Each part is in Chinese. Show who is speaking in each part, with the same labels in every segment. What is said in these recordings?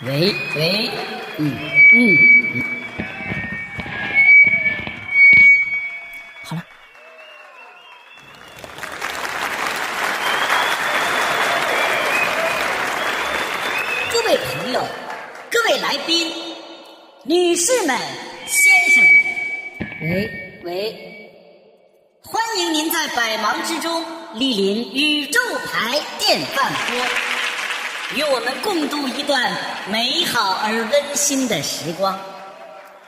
Speaker 1: 喂喂，嗯嗯，好了。各位朋友，各位来宾，女士们、先生们，喂喂，欢迎您在百忙之中莅临宇宙牌电饭锅，与我们共度一段美好而温馨的时光。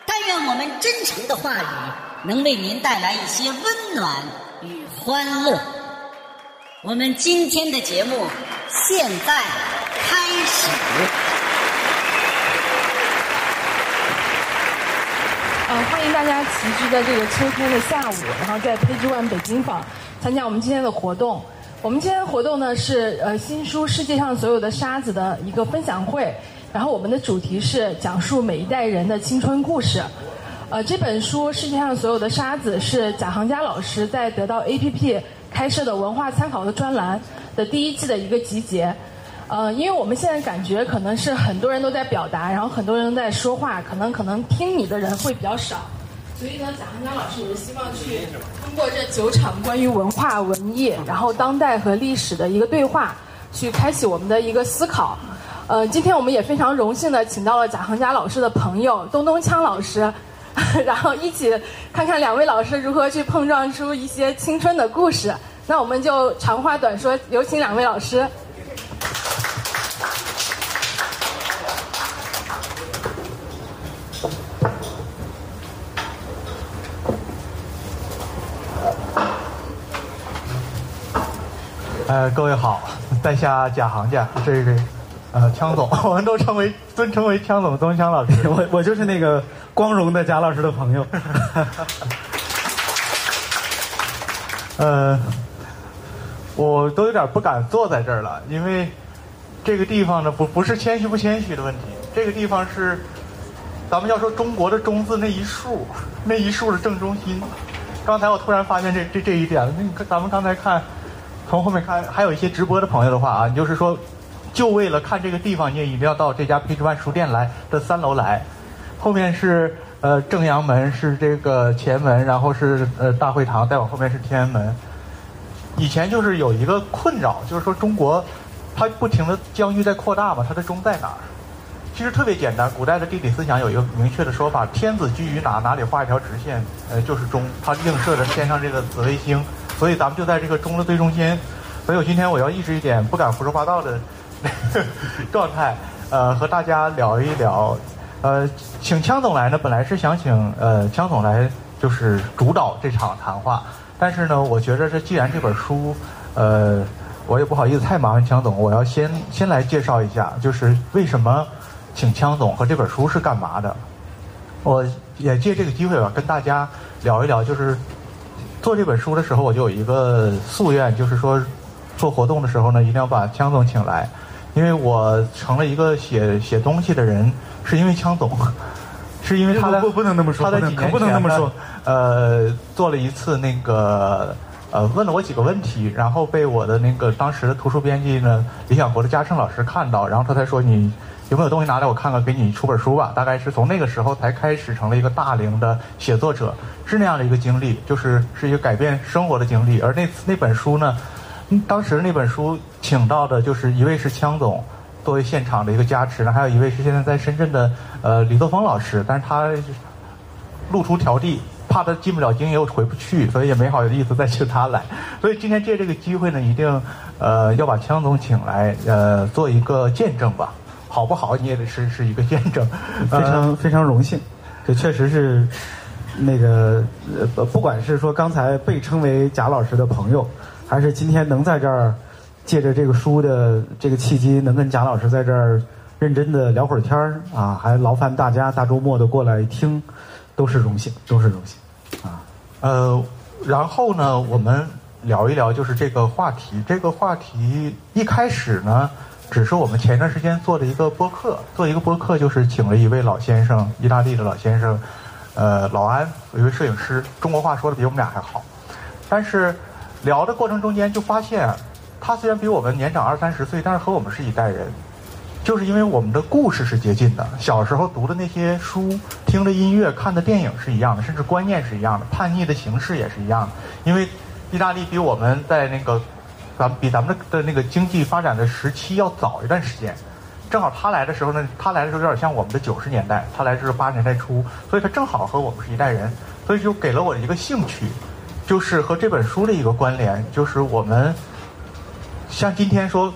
Speaker 1: 但愿我们真诚的话语能为您带来一些温暖与欢乐。我们今天的节目现在开始。
Speaker 2: 呃，欢迎大家齐聚在这个秋天的下午，然后在 Page One 北京坊参加我们今天的活动。我们今天活动呢是呃新书《世界上所有的沙子》的一个分享会，然后我们的主题是讲述每一代人的青春故事。呃，这本书《世界上所有的沙子》是贾行家老师在得到 APP 开设的文化参考的专栏的第一季的一个集结。呃，因为我们现在感觉可能是很多人都在表达，然后很多人都在说话，可能可能听你的人会比较少，所以呢，贾行家老师也是希望去通过这九场关于文化、文艺，然后当代和历史的一个对话，去开启我们的一个思考。呃，今天我们也非常荣幸的请到了贾行家老师的朋友东东锵老师，然后一起看看两位老师如何去碰撞出一些青春的故事。那我们就长话短说，有请两位老师。
Speaker 3: 呃，各位好，在下贾行家，这位呃枪总，我们都称为尊称为枪总，东枪老师。
Speaker 4: 我我就是那个光荣的贾老师的朋友。
Speaker 3: 呃，我都有点不敢坐在这儿了，因为这个地方呢，不不是谦虚不谦虚的问题，这个地方是咱们要说中国的中字那一竖，那一竖的正中心。刚才我突然发现这这这一点了，那你看咱们刚才看。从后面看，还有一些直播的朋友的话啊，你就是说，就为了看这个地方，你也一定要到这家 Page One 书店来的三楼来。后面是呃正阳门，是这个前门，然后是呃大会堂，再往后面是天安门。以前就是有一个困扰，就是说中国它不停的疆域在扩大嘛，它的中在哪儿？其实特别简单，古代的地理思想有一个明确的说法：天子居于哪，哪里画一条直线，呃就是中。它映射着天上这个紫微星。所以咱们就在这个中的最中心，所以我今天我要抑制一点不敢胡说八道的状态，呃，和大家聊一聊。呃，请枪总来呢，本来是想请呃枪总来就是主导这场谈话，但是呢，我觉得这既然这本书，呃，我也不好意思太麻烦枪总，我要先先来介绍一下，就是为什么请枪总和这本书是干嘛的。我也借这个机会吧，跟大家聊一聊，就是。做这本书的时候，我就有一个夙愿，就是说，做活动的时候呢，一定要把枪总请来，因为我成了一个写写东西的人，是因为枪总，是因为他
Speaker 4: 不不能那么说，
Speaker 3: 他在几年
Speaker 4: 前呢，
Speaker 3: 呃，做了一次那个呃，问了我几个问题，然后被我的那个当时的图书编辑呢，李想国的嘉盛老师看到，然后他才说你。有没有东西拿来我看看，给你出本书吧。大概是从那个时候才开始成了一个大龄的写作者，是那样的一个经历，就是是一个改变生活的经历。而那那本书呢，当时那本书请到的就是一位是枪总作为现场的一个加持，呢还有一位是现在在深圳的呃李作峰老师，但是他路途迢递，怕他进不了京又回不去，所以也没好意思再请他来。所以今天借这个机会呢，一定呃要把枪总请来，呃做一个见证吧。好不好？你也得是是一个验证，
Speaker 4: 非常非常荣幸。这确实是那个呃，不管是说刚才被称为贾老师的朋友，还是今天能在这儿借着这个书的这个契机，能跟贾老师在这儿认真的聊会儿天儿啊，还劳烦大家大周末的过来听，都是荣幸，都是荣幸啊。
Speaker 3: 呃，然后呢，我们聊一聊就是这个话题。这个话题一开始呢。只是我们前段时间做了一个播客，做一个播客就是请了一位老先生，意大利的老先生，呃，老安，有一位摄影师，中国话说的比我们俩还好。但是聊的过程中间就发现，他虽然比我们年长二三十岁，但是和我们是一代人。就是因为我们的故事是接近的，小时候读的那些书、听的音乐、看的电影是一样的，甚至观念是一样的，叛逆的形式也是一样的。因为意大利比我们在那个咱比咱们的的那个经济发展的时期要早一段时间。正好他来的时候呢，他来的时候有点像我们的九十年代，他来是八十年代初，所以他正好和我们是一代人，所以就给了我一个兴趣，就是和这本书的一个关联，就是我们像今天说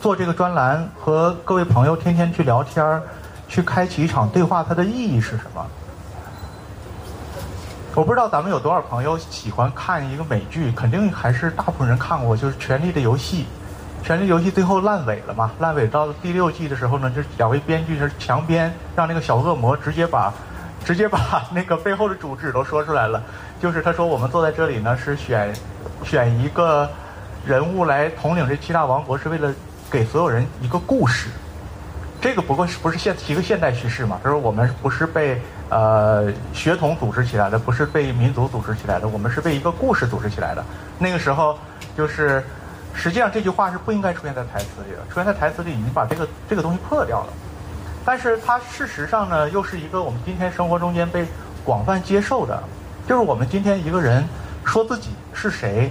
Speaker 3: 做这个专栏和各位朋友天天去聊天儿，去开启一场对话，它的意义是什么？我不知道咱们有多少朋友喜欢看一个美剧，肯定还是大部分人看过，就是《权力的游戏》。《权力游戏》最后烂尾了嘛？烂尾到第六季的时候呢，就两位编剧是强编，让那个小恶魔直接把，直接把 那个背后的主旨都说出来了。就是他说我们坐在这里呢，是选选一个人物来统领这七大王国，是为了给所有人一个故事。这个不过是不是现一个现代叙事嘛？他说我们不是被呃血统组织起来的，不是被民族组织起来的，我们是被一个故事组织起来的。那个时候就是。实际上这句话是不应该出现在台词里的，出现在台词里已经把这个这个东西破掉了。但是它事实上呢，又是一个我们今天生活中间被广泛接受的，就是我们今天一个人说自己是谁，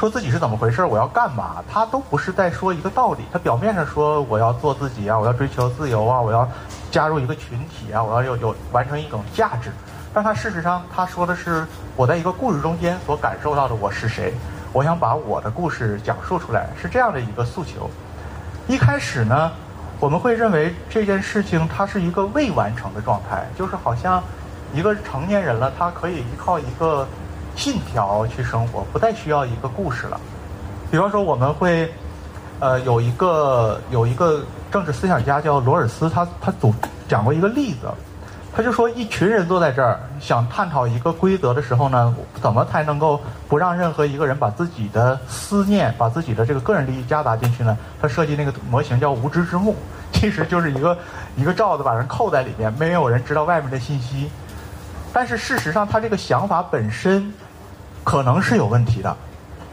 Speaker 3: 说自己是怎么回事，我要干嘛，他都不是在说一个道理。他表面上说我要做自己啊，我要追求自由啊，我要加入一个群体啊，我要有有完成一种价值，但他事实上他说的是我在一个故事中间所感受到的我是谁。我想把我的故事讲述出来，是这样的一个诉求。一开始呢，我们会认为这件事情它是一个未完成的状态，就是好像一个成年人了，他可以依靠一个信条去生活，不再需要一个故事了。比方说，我们会呃有一个有一个政治思想家叫罗尔斯，他他总讲过一个例子。他就说，一群人坐在这儿想探讨一个规则的时候呢，怎么才能够不让任何一个人把自己的思念、把自己的这个个人利益夹杂进去呢？他设计那个模型叫无知之幕，其实就是一个一个罩子把人扣在里面，没有人知道外面的信息。但是事实上，他这个想法本身可能是有问题的。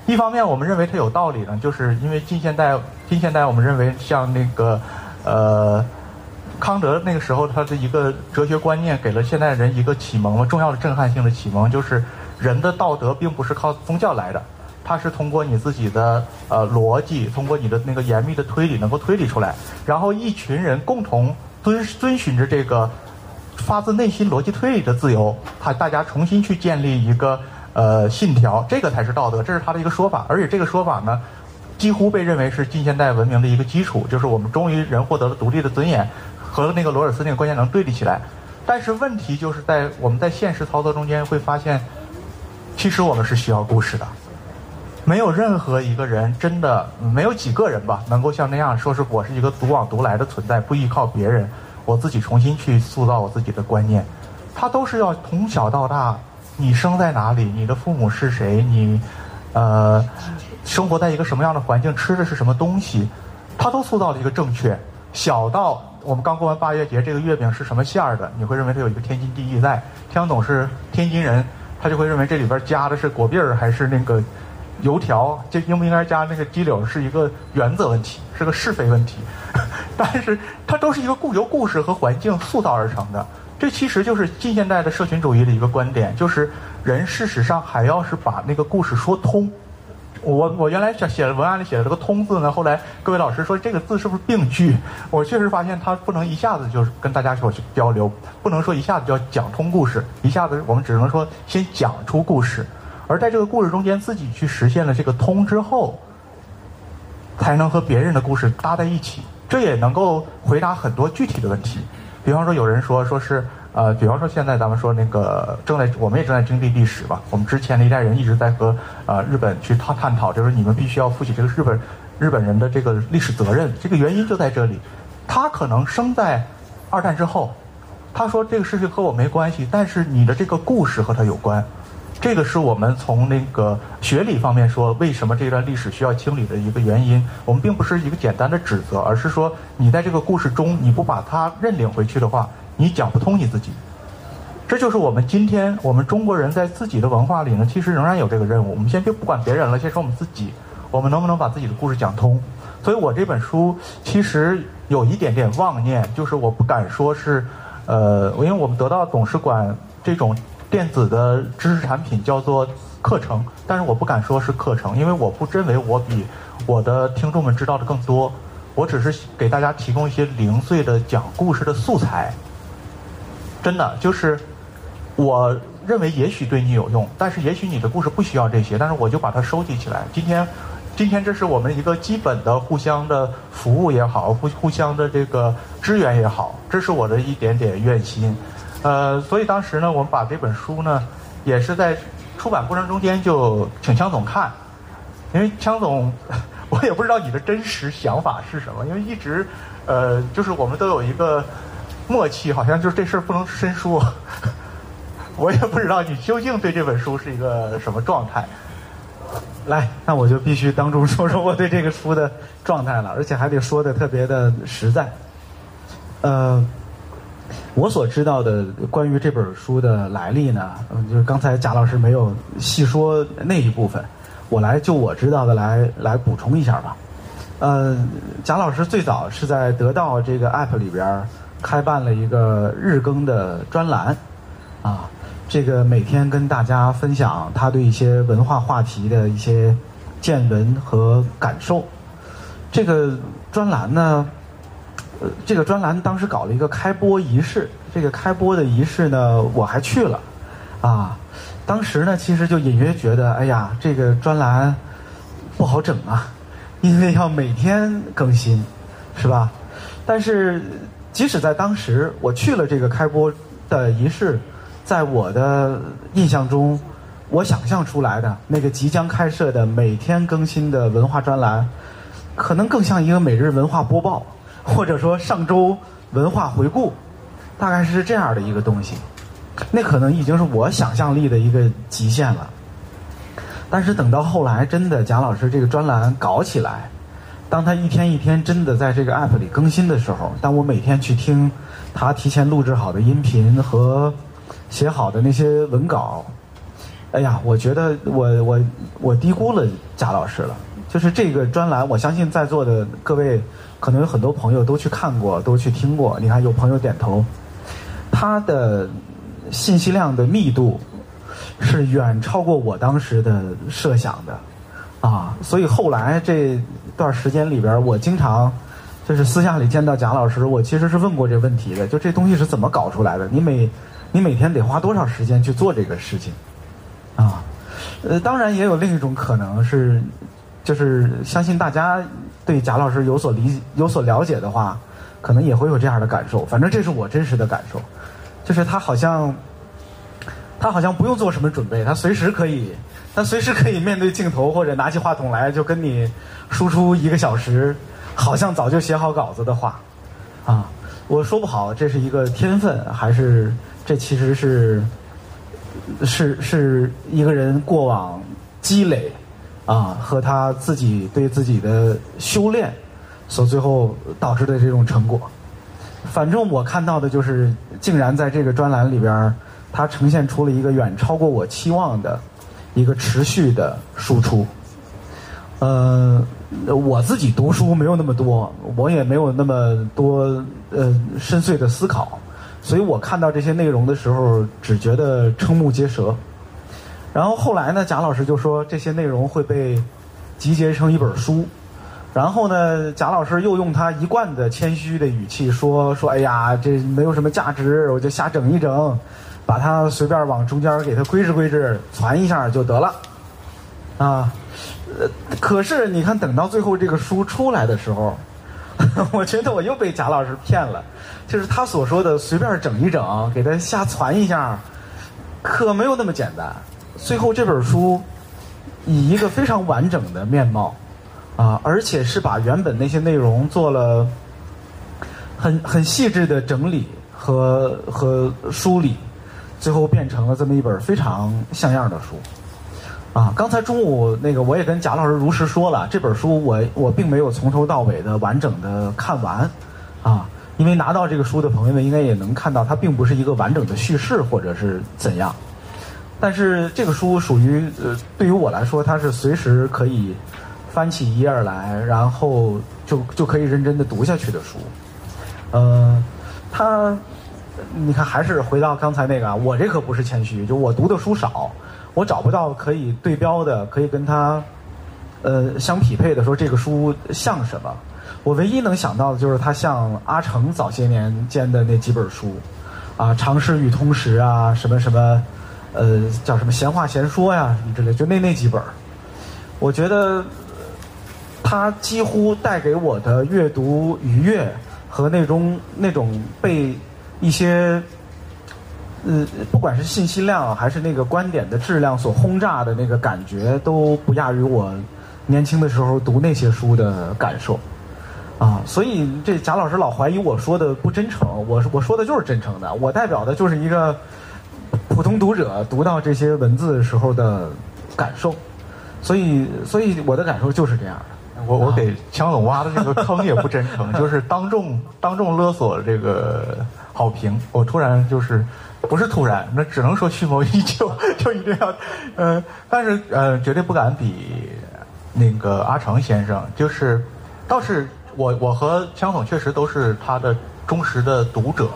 Speaker 3: 一方面，我们认为它有道理呢，就是因为近现代，近现代我们认为像那个，呃。康德那个时候，他的一个哲学观念给了现代人一个启蒙，重要的震撼性的启蒙，就是人的道德并不是靠宗教来的，它是通过你自己的呃逻辑，通过你的那个严密的推理能够推理出来，然后一群人共同遵遵循着这个发自内心逻辑推理的自由，他大家重新去建立一个呃信条，这个才是道德，这是他的一个说法，而且这个说法呢，几乎被认为是近现代文明的一个基础，就是我们终于人获得了独立的尊严。和那个罗尔斯那个观念能对立起来，但是问题就是在我们在现实操作中间会发现，其实我们是需要故事的，没有任何一个人真的没有几个人吧，能够像那样说是我是一个独往独来的存在，不依靠别人，我自己重新去塑造我自己的观念，他都是要从小到大，你生在哪里，你的父母是谁，你呃生活在一个什么样的环境，吃的是什么东西，他都塑造了一个正确，小到。我们刚过完八月节，这个月饼是什么馅儿的？你会认为它有一个天经地义在。天总是天津人，他就会认为这里边加的是果篦儿还是那个油条？这应不应该加那个鸡柳？是一个原则问题，是个是非问题。但是它都是一个故由故事和环境塑造而成的。这其实就是近现代的社群主义的一个观点，就是人事实上还要是把那个故事说通。我我原来写写文案里写的这个“通”字呢，后来各位老师说这个字是不是病句？我确实发现它不能一下子就是跟大家说去交流，不能说一下子就要讲通故事，一下子我们只能说先讲出故事，而在这个故事中间自己去实现了这个通之后，才能和别人的故事搭在一起，这也能够回答很多具体的问题。比方说有人说说是。呃，比方说现在咱们说那个正在，我们也正在经历历史吧。我们之前的一代人一直在和呃日本去探探讨，就是你们必须要负起这个日本日本人的这个历史责任。这个原因就在这里，他可能生在二战之后，他说这个事情和我没关系，但是你的这个故事和他有关。这个是我们从那个学理方面说，为什么这段历史需要清理的一个原因。我们并不是一个简单的指责，而是说你在这个故事中，你不把它认领回去的话。你讲不通你自己，这就是我们今天我们中国人在自己的文化里呢，其实仍然有这个任务。我们先别不管别人了，先说我们自己，我们能不能把自己的故事讲通？所以我这本书其实有一点点妄念，就是我不敢说是，呃，因为我们得到董事馆这种电子的知识产品叫做课程，但是我不敢说是课程，因为我不认为我比我的听众们知道的更多，我只是给大家提供一些零碎的讲故事的素材。真的就是，我认为也许对你有用，但是也许你的故事不需要这些，但是我就把它收集起来。今天，今天这是我们一个基本的互相的服务也好，互互相的这个支援也好，这是我的一点点愿心。呃，所以当时呢，我们把这本书呢，也是在出版过程中间就请枪总看，因为枪总，我也不知道你的真实想法是什么，因为一直，呃，就是我们都有一个默契，好像就是这事儿不能深说。我也不知道你究竟对这本书是一个什么状态。
Speaker 4: 来，那我就必须当众说说我对这个书的状态了，而且还得说的特别的实在。呃，我所知道的关于这本书的来历呢，嗯，就是刚才贾老师没有细说那一部分，我来就我知道的来来补充一下吧。呃，贾老师最早是在得到这个 app 里边开办了一个日更的专栏，啊，这个每天跟大家分享他对一些文化话题的一些见闻和感受。这个专栏呢，呃，这个专栏当时搞了一个开播仪式，这个开播的仪式呢，我还去了，啊，当时呢，其实就隐约觉得，哎呀，这个专栏不好整啊，因为要每天更新，是吧？但是即使在当时，我去了这个开播的仪式，在我的印象中，我想象出来的那个即将开设的每天更新的文化专栏，可能更像一个每日文化播报，或者说上周文化回顾，大概是这样的一个东西。那可能已经是我想象力的一个极限了。但是等到后来，真的贾老师这个专栏搞起来，当他一天一天真的在这个 app 里更新的时候，当我每天去听他提前录制好的音频和写好的那些文稿，哎呀，我觉得我我我低估了贾老师了。就是这个专栏，我相信在座的各位可能有很多朋友都去看过，都去听过。你看有朋友点头，它的信息量的密度是远超过我当时的设想的啊。所以后来这段时间里边，我经常就是私下里见到贾老师，我其实是问过这问题的，就这东西是怎么搞出来的？你每你每天得花多少时间去做这个事情啊？呃，当然也有另一种可能是。就是相信大家对贾老师有所理解有所了解的话，可能也会有这样的感受。反正这是我真实的感受，就是他好像他好像不用做什么准备，他随时可以，他随时可以面对镜头或者拿起话筒来就跟你输出一个小时，好像早就写好稿子的话啊。我说不好这是一个天分，还是这其实是是是一个人过往积累。啊，和他自己对自己的修炼，所最后导致的这种成果，反正我看到的就是，竟然在这个专栏里边，它呈现出了一个远超过我期望的一个持续的输出。呃，我自己读书没有那么多，我也没有那么多呃深邃的思考，所以我看到这些内容的时候，只觉得瞠目结舌。然后后来呢，贾老师就说这些内容会被集结成一本书。然后呢，贾老师又用他一贯的谦虚的语气说：“说哎呀，这没有什么价值，我就瞎整一整，把它随便往中间给它规制规制，传一下就得了。”啊，呃，可是你看，等到最后这个书出来的时候，我觉得我又被贾老师骗了。就是他所说的随便整一整，给它瞎传一下，可没有那么简单。最后这本书以一个非常完整的面貌啊，而且是把原本那些内容做了很很细致的整理和和梳理，最后变成了这么一本非常像样的书啊。刚才中午那个我也跟贾老师如实说了，这本书我我并没有从头到尾的完整的看完啊，因为拿到这个书的朋友们应该也能看到，它并不是一个完整的叙事或者是怎样。但是这个书属于呃，对于我来说，它是随时可以翻起一页来，然后就就可以认真的读下去的书。呃，他，你看还是回到刚才那个啊，我这可不是谦虚，就我读的书少，我找不到可以对标的，可以跟他呃相匹配的，说这个书像什么。我唯一能想到的就是他像阿成早些年间的那几本书，啊，《常识与通识》啊，什么什么，呃，叫什么《闲话闲说》呀，什么之类，就那那几本我觉得他几乎带给我的阅读愉悦和那种那种被一些，呃，不管是信息量还是那个观点的质量所轰炸的那个感觉，都不亚于我年轻的时候读那些书的感受。啊，所以这贾老师老怀疑我说的不真诚，我我说的就是真诚的，我代表的就是一个 普通读者读到这些文字时候的感受，所以所以我的感受就是这样的。
Speaker 3: 我我给强总挖的这个坑也不真诚，就是当众当众勒索这个好评，我突然就是不是突然，那只能说蓄谋已久，就一定要，呃，但是呃绝对不敢比那个阿成先生，就是倒是。我我和枪总确实都是他的忠实的读者，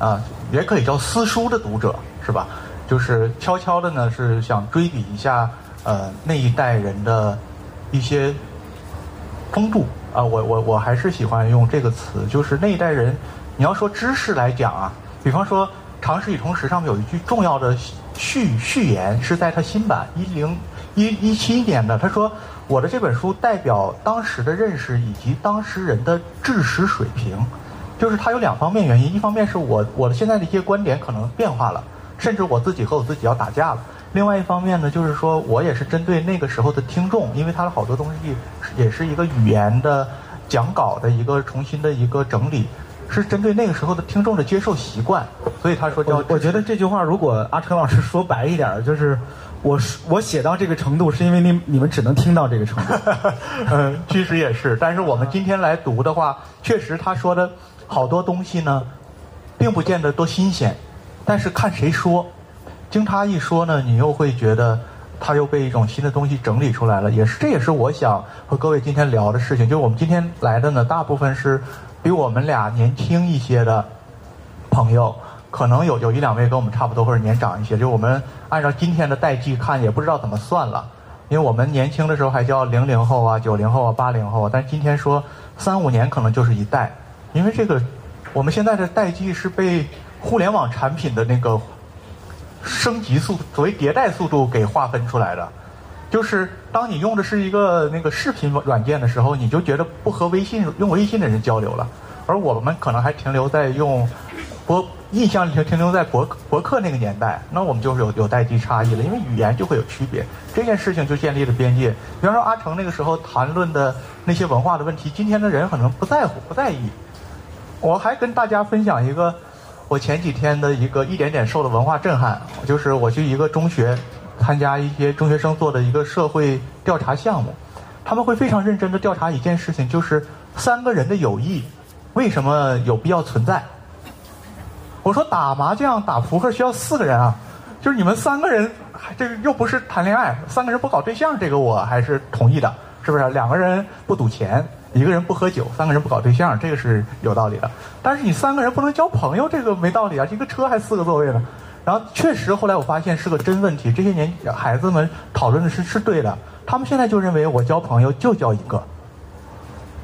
Speaker 3: 啊，也可以叫私书的读者，是吧？就是悄悄的呢，是想追比一下呃那一代人的一些风度啊。我我我还是喜欢用这个词，就是那一代人，你要说知识来讲啊，比方说《常识与通识》上面有一句重要的序序言，是在他新版一零一一七年的，他说。我的这本书代表当时的认识以及当时人的知识水平，就是它有两方面原因，一方面是我我的现在的一些观点可能变化了，甚至我自己和我自己要打架了；另外一方面呢，就是说我也是针对那个时候的听众，因为他的好多东西也是一个语言的讲稿的一个重新的一个整理，是针对那个时候的听众的接受习惯，所以他说叫。
Speaker 4: 我觉得这句话如果阿成老师说白一点，就是。我我写到这个程度，是因为你你们只能听到这个程度。
Speaker 3: 嗯，其实也是。但是我们今天来读的话，确实他说的好多东西呢，并不见得多新鲜。但是看谁说，经他一说呢，你又会觉得他又被一种新的东西整理出来了。也是，这也是我想和各位今天聊的事情。就我们今天来的呢，大部分是比我们俩年轻一些的朋友。可能有有一两位跟我们差不多或者年长一些，就我们按照今天的代际看，也不知道怎么算了，因为我们年轻的时候还叫零零后啊、九零后啊、八零后啊，但今天说三五年可能就是一代，因为这个我们现在的代际是被互联网产品的那个升级速所谓迭代速度给划分出来的，就是当你用的是一个那个视频软件的时候，你就觉得不和微信用微信的人交流了，而我们可能还停留在用播。印象里停停留在博博客那个年代，那我们就是有有代际差异了，因为语言就会有区别，这件事情就建立了边界。比方说阿成那个时候谈论的那些文化的问题，今天的人可能不在乎、不在意。我还跟大家分享一个我前几天的一个一点点受的文化震撼，就是我去一个中学参加一些中学生做的一个社会调查项目，他们会非常认真的调查一件事情，就是三个人的友谊为什么有必要存在。我说打麻将、打扑克需要四个人啊，就是你们三个人，这个又不是谈恋爱，三个人不搞对象，这个我还是同意的，是不是？两个人不赌钱，一个人不喝酒，三个人不搞对象，这个是有道理的。但是你三个人不能交朋友，这个没道理啊！一个车还四个座位呢。然后确实后来我发现是个真问题，这些年孩子们讨论的是是对的，他们现在就认为我交朋友就交一个。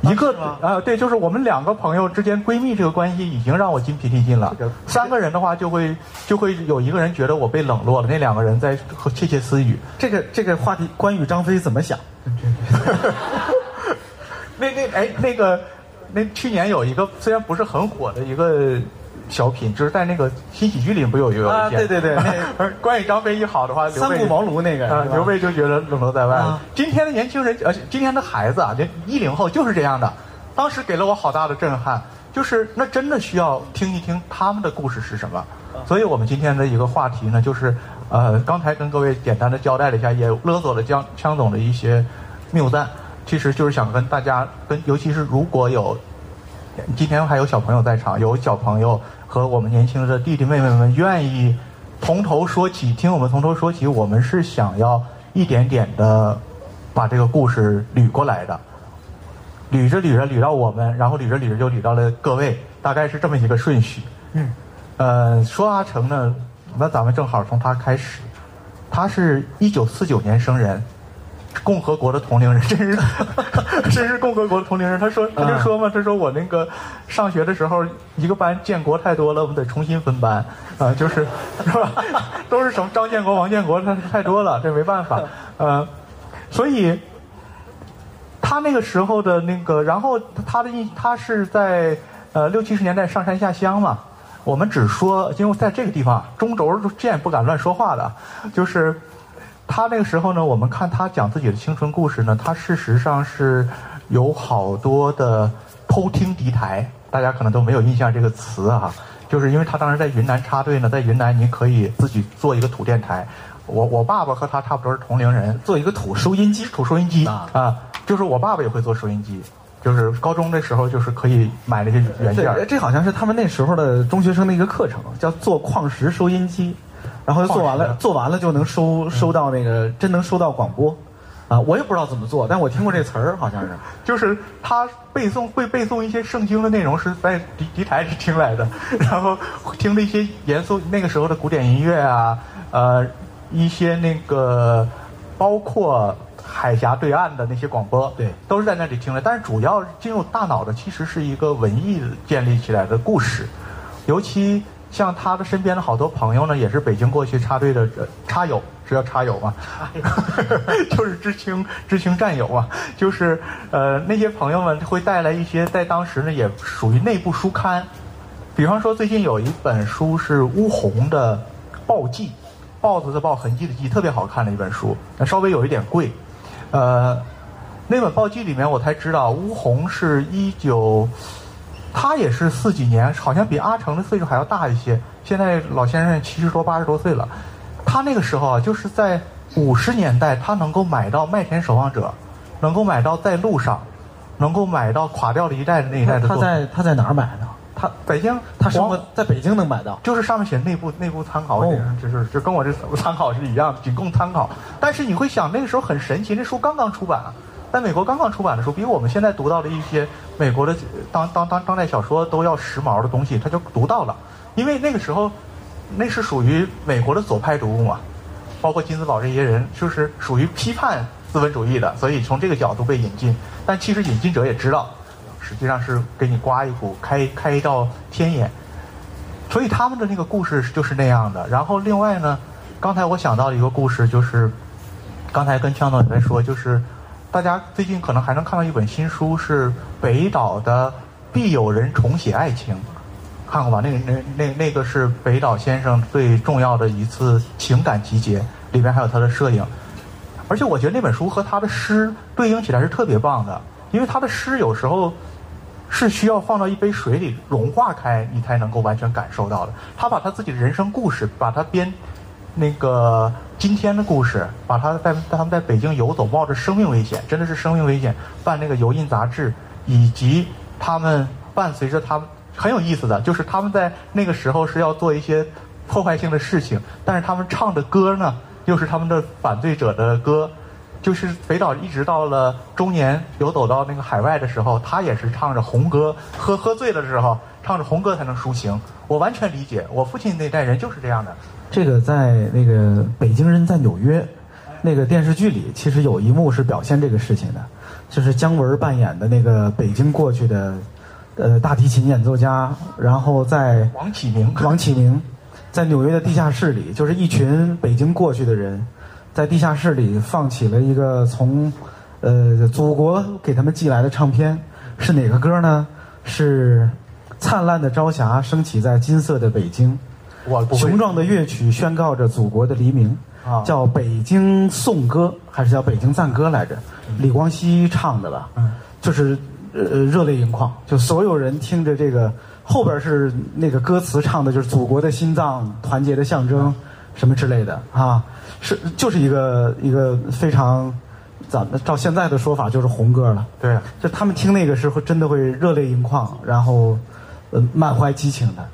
Speaker 3: 一个啊，对，就是我们两个朋友之间闺蜜这个关系已经让我筋疲力尽了。三个人的话，就会就会有一个人觉得我被冷落了，那两个人在窃窃私语。
Speaker 4: 这个这个话题，关羽张飞怎么想？
Speaker 3: 那那哎，那个那去年有一个虽然不是很火的一个。小品就是在那个新喜剧里不有一个
Speaker 4: 啊？对对对，那
Speaker 3: 关于张飞一好的话，
Speaker 4: 三顾茅庐那个，
Speaker 3: 刘备就觉得冷落在外。今天的年轻人，而且今天的孩子啊，这一零后就是这样的。当时给了我好大的震撼，就是那真的需要听一听他们的故事是什么。所以我们今天的一个话题呢，就是呃，刚才跟各位简单的交代了一下，也勒索了江江总的一些谬赞，其实就是想跟大家，跟尤其是如果有今天还有小朋友在场，有小朋友。和我们年轻的弟弟妹妹们愿意从头说起，听我们从头说起。我们是想要一点点的把这个故事捋过来的，捋着捋着捋到我们，然后捋着捋着就捋到了各位，大概是这么一个顺序。嗯，呃，说阿成呢，那咱们正好从他开始，他是一九四九年生人。共和国的同龄人，真是 真是共和国的同龄人。他说，他就说嘛，他说我那个上学的时候，一个班建国太多了，我们得重新分班啊，就是是吧？都是什么张建国、王建国，他太多了，这没办法。呃，所以他那个时候的那个，然后他的印他是在呃六七十年代上山下乡嘛。我们只说，因为在这个地方，中轴见不敢乱说话的，就是。他那个时候呢，我们看他讲自己的青春故事呢，他事实上是有好多的偷听敌台，大家可能都没有印象这个词啊，就是因为他当时在云南插队呢，在云南你可以自己做一个土电台，我我爸爸和他差不多是同龄人，
Speaker 4: 做一个土收音机，
Speaker 3: 土收音机啊，就是我爸爸也会做收音机，就是高中的时候就是可以买那些原件，
Speaker 4: 这好像是他们那时候的中学生的一个课程，叫做矿石收音机。然后就做完了，做完了就能收收到那个，真能收到广播，啊，我也不知道怎么做，但我听过这词儿，好像是，
Speaker 3: 就是他背诵会背诵一些圣经的内容，是在敌敌台是听来的，然后听了一些严肃那个时候的古典音乐啊，呃，一些那个包括海峡对岸的那些广播，
Speaker 4: 对，
Speaker 3: 都是在那里听的，但是主要进入大脑的其实是一个文艺建立起来的故事，尤其。像他的身边的好多朋友呢，也是北京过去插队的插友，是叫插友吗？就是知青知青战友啊，就是呃那些朋友们会带来一些在当时呢也属于内部书刊，比方说最近有一本书是乌洪的报记，豹子的豹痕迹的迹，特别好看的一本书，那稍微有一点贵，呃，那本报记里面我才知道乌洪是一九。他也是四几年，好像比阿成的岁数还要大一些。现在老先生七十多、八十多岁了。他那个时候啊，就是在五十年代，他能够买到《麦田守望者》，能够买到《在路上》，能够买到垮掉了一代的那一代的。
Speaker 4: 他在他在哪儿买的？
Speaker 3: 他北京，
Speaker 4: 他生活在北京能买到，
Speaker 3: 就是上面写内部内部参考，就是就跟我这参考是一样，仅供参考。但是你会想，那个时候很神奇，那书刚刚出版。在美国刚刚出版的时候，比我们现在读到的一些美国的当当当当代小说都要时髦的东西，他就读到了。因为那个时候，那是属于美国的左派读物嘛，包括金斯堡这些人，就是属于批判资本主义的，所以从这个角度被引进。但其实引进者也知道，实际上是给你刮一股开开一道天眼。所以他们的那个故事就是那样的。然后另外呢，刚才我想到一个故事，就是刚才跟枪总也在说，就是。大家最近可能还能看到一本新书，是北岛的《必有人重写爱情》，看过吧？那个那那那个是北岛先生最重要的一次情感集结，里边还有他的摄影。而且我觉得那本书和他的诗对应起来是特别棒的，因为他的诗有时候是需要放到一杯水里融化开，你才能够完全感受到的。他把他自己的人生故事，把他编那个。今天的故事，把他在他们在北京游走，冒着生命危险，真的是生命危险，办那个油印杂志，以及他们伴随着他们很有意思的，就是他们在那个时候是要做一些破坏性的事情，但是他们唱的歌呢，又是他们的反对者的歌，就是北岛一直到了中年游走到那个海外的时候，他也是唱着红歌，喝喝醉的时候唱着红歌才能抒情。我完全理解，我父亲那代人就是这样的。
Speaker 4: 这个在那个北京人在纽约那个电视剧里，其实有一幕是表现这个事情的，就是姜文扮演的那个北京过去的呃大提琴演奏家，然后在
Speaker 3: 王启明，
Speaker 4: 王启明在纽约的地下室里，就是一群北京过去的人，在地下室里放起了一个从呃祖国给他们寄来的唱片，是哪个歌呢？是灿烂的朝霞升起在金色的北京。雄壮的乐曲宣告着祖国的黎明，叫《北京颂歌》还是叫《北京赞歌》来着？李光羲唱的吧？就是呃热泪盈眶，就所有人听着这个后边是那个歌词唱的就是祖国的心脏、团结的象征什么之类的啊，是就是一个一个非常咱们照现在的说法就是红歌了。
Speaker 3: 对，
Speaker 4: 就他们听那个时候真的会热泪盈眶，然后呃满怀激情的。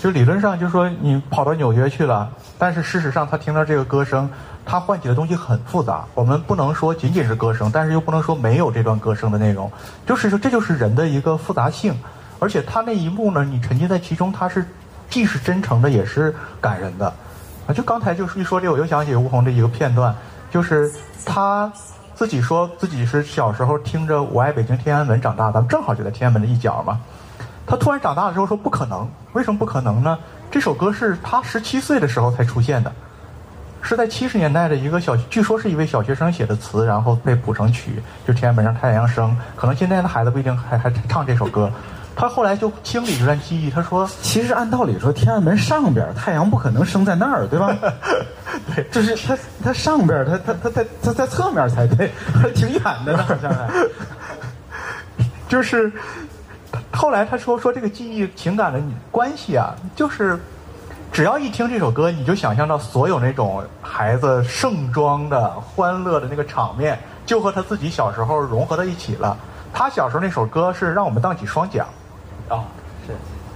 Speaker 3: 就理论上就说你跑到纽约去了，但是事实上他听到这个歌声，他唤起的东西很复杂。我们不能说仅仅是歌声，但是又不能说没有这段歌声的内容。就是说这就是人的一个复杂性，而且他那一幕呢，你沉浸在其中，他是既是真诚的，也是感人的。啊，就刚才就是一说这，我又想起吴红的一个片段，就是他自己说自己是小时候听着《我爱北京天安门》长大，咱们正好就在天安门的一角嘛。他突然长大了之后说不可能，为什么不可能呢？这首歌是他十七岁的时候才出现的，是在七十年代的一个小，据说是一位小学生写的词，然后被谱成曲，就天安门上太阳升。可能现在的孩子不一定还还唱这首歌。他后来就清理这段记忆，他说，
Speaker 4: 其实按道理说，天安门上边太阳不可能升在那儿，对吧？
Speaker 3: 对，
Speaker 4: 就是他他上边他他他在他在侧面才对，还 挺远的呢，好像还。
Speaker 3: 就是后来他说说这个记忆情感的关系啊，就是只要一听这首歌，你就想象到所有那种孩子盛装的欢乐的那个场面，就和他自己小时候融合在一起了。他小时候那首歌是让我们荡起双桨。
Speaker 4: 啊，是，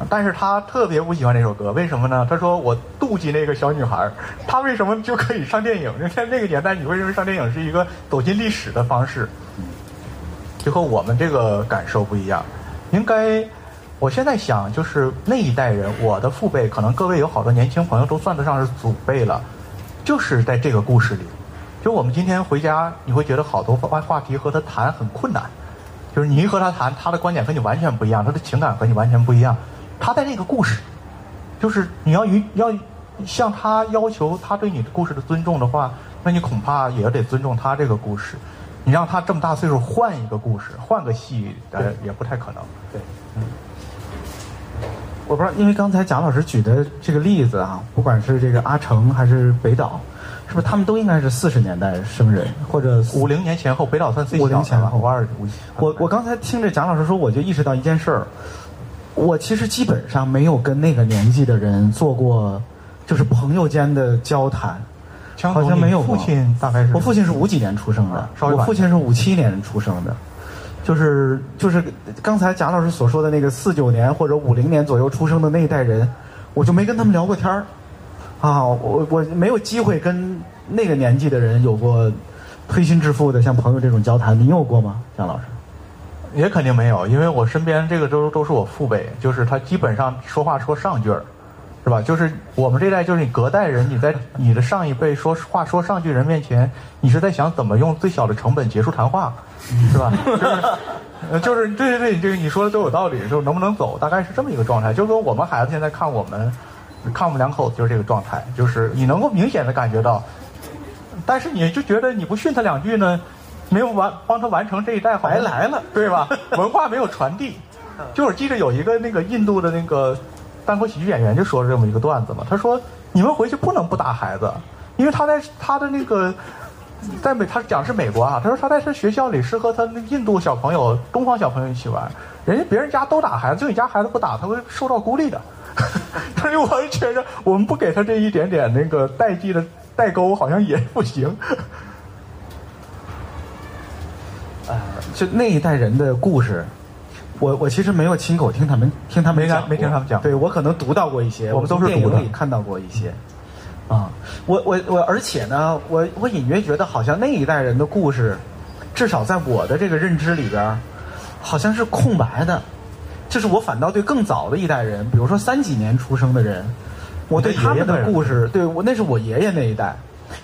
Speaker 3: 但是他特别不喜欢这首歌，为什么呢？他说我妒忌那个小女孩，她为什么就可以上电影？在那个年代，你会认为上电影是一个走进历史的方式，就和我们这个感受不一样。应该，我现在想，就是那一代人，我的父辈，可能各位有好多年轻朋友都算得上是祖辈了，就是在这个故事里，就我们今天回家，你会觉得好多话话题和他谈很困难。就是你和他谈，他的观点和你完全不一样，他的情感和你完全不一样。他在那个故事，就是你要与要向他要求他对你的故事的尊重的话，那你恐怕也得尊重他这个故事。你让他这么大岁数换一个故事，换个戏，呃，也不太可能。
Speaker 4: 对，嗯。我不知道，因为刚才贾老师举的这个例子啊，不管是这个阿城还是北岛。是不是他们都应该是四十年代生人，或者
Speaker 3: 五零年前后？北岛算最小
Speaker 4: 五零前后，
Speaker 3: 五二五。
Speaker 4: 我我刚才听着贾老师说，我就意识到一件事儿，我其实基本上没有跟那个年纪的人做过，就是朋友间的交谈，好像没有。
Speaker 3: 父亲大概是
Speaker 4: 我父亲是五几年出生的，我父亲是五七年出生的，就是就是刚才贾老师所说的那个四九年或者五零年左右出生的那一代人，我就没跟他们聊过天儿。啊，我我没有机会跟那个年纪的人有过推心置腹的像朋友这种交谈，你有过吗，贾老师？
Speaker 3: 也肯定没有，因为我身边这个都都是我父辈，就是他基本上说话说上句儿，是吧？就是我们这代，就是你隔代人，你在你的上一辈说话说上句人面前，你是在想怎么用最小的成本结束谈话，是吧？就是就是对对对，这个你说的都有道理，就是能不能走，大概是这么一个状态。就是说我们孩子现在看我们。看我们两口子就是这个状态，就是你能够明显的感觉到，但是你就觉得你不训他两句呢，没有完帮他完成这一代
Speaker 4: 白来了，
Speaker 3: 对吧？文化没有传递。就是记得有一个那个印度的那个单口喜剧演员就说了这么一个段子嘛，他说你们回去不能不打孩子，因为他在他的那个在美，他讲是美国啊，他说他在他学校里是和他那印度小朋友、东方小朋友一起玩，人家别人家都打孩子，就你家孩子不打，他会受到孤立的。他就完全是，我们不给他这一点点那个代际的代沟，好像也不行。
Speaker 4: 呃，就那一代人的故事，我我其实没有亲口听他们听他们讲，
Speaker 3: 没听他们讲。
Speaker 4: 对我可能读到过一些，
Speaker 3: 我们都是
Speaker 4: 电影里看到过一些。啊，我我我，而且呢，我我隐约觉得好像那一代人的故事，至少在我的这个认知里边，好像是空白的。就是我反倒对更早的一代人，比如说三几年出生的人，我对他们的故事，对我那是我爷爷那一代。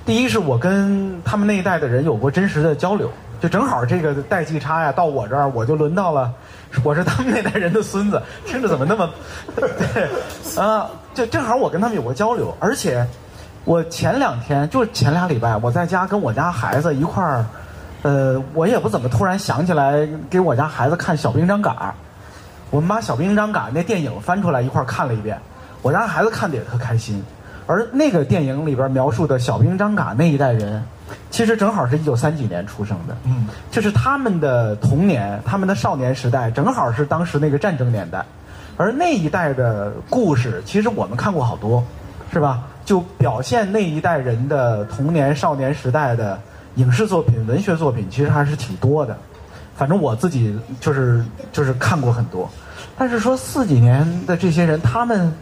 Speaker 4: 第一是我跟他们那一代的人有过真实的交流，就正好这个代际差呀，到我这儿我就轮到了，我是他们那代人的孙子，听着怎么那么，对啊，就正好我跟他们有过交流，而且我前两天就前俩礼拜我在家跟我家孩子一块儿，呃，我也不怎么突然想起来给我家孩子看小兵张嘎。我们把《小兵张嘎》那电影翻出来一块看了一遍，我家孩子看的也特开心。而那个电影里边描述的小兵张嘎那一代人，其实正好是一九三几年出生的，嗯，就是他们的童年、他们的少年时代，正好是当时那个战争年代。而那一代的故事，其实我们看过好多，是吧？就表现那一代人的童年、少年时代的影视作品、文学作品，其实还是挺多的。反正我自己就是就是看过很多。但是说四几年的这些人，他们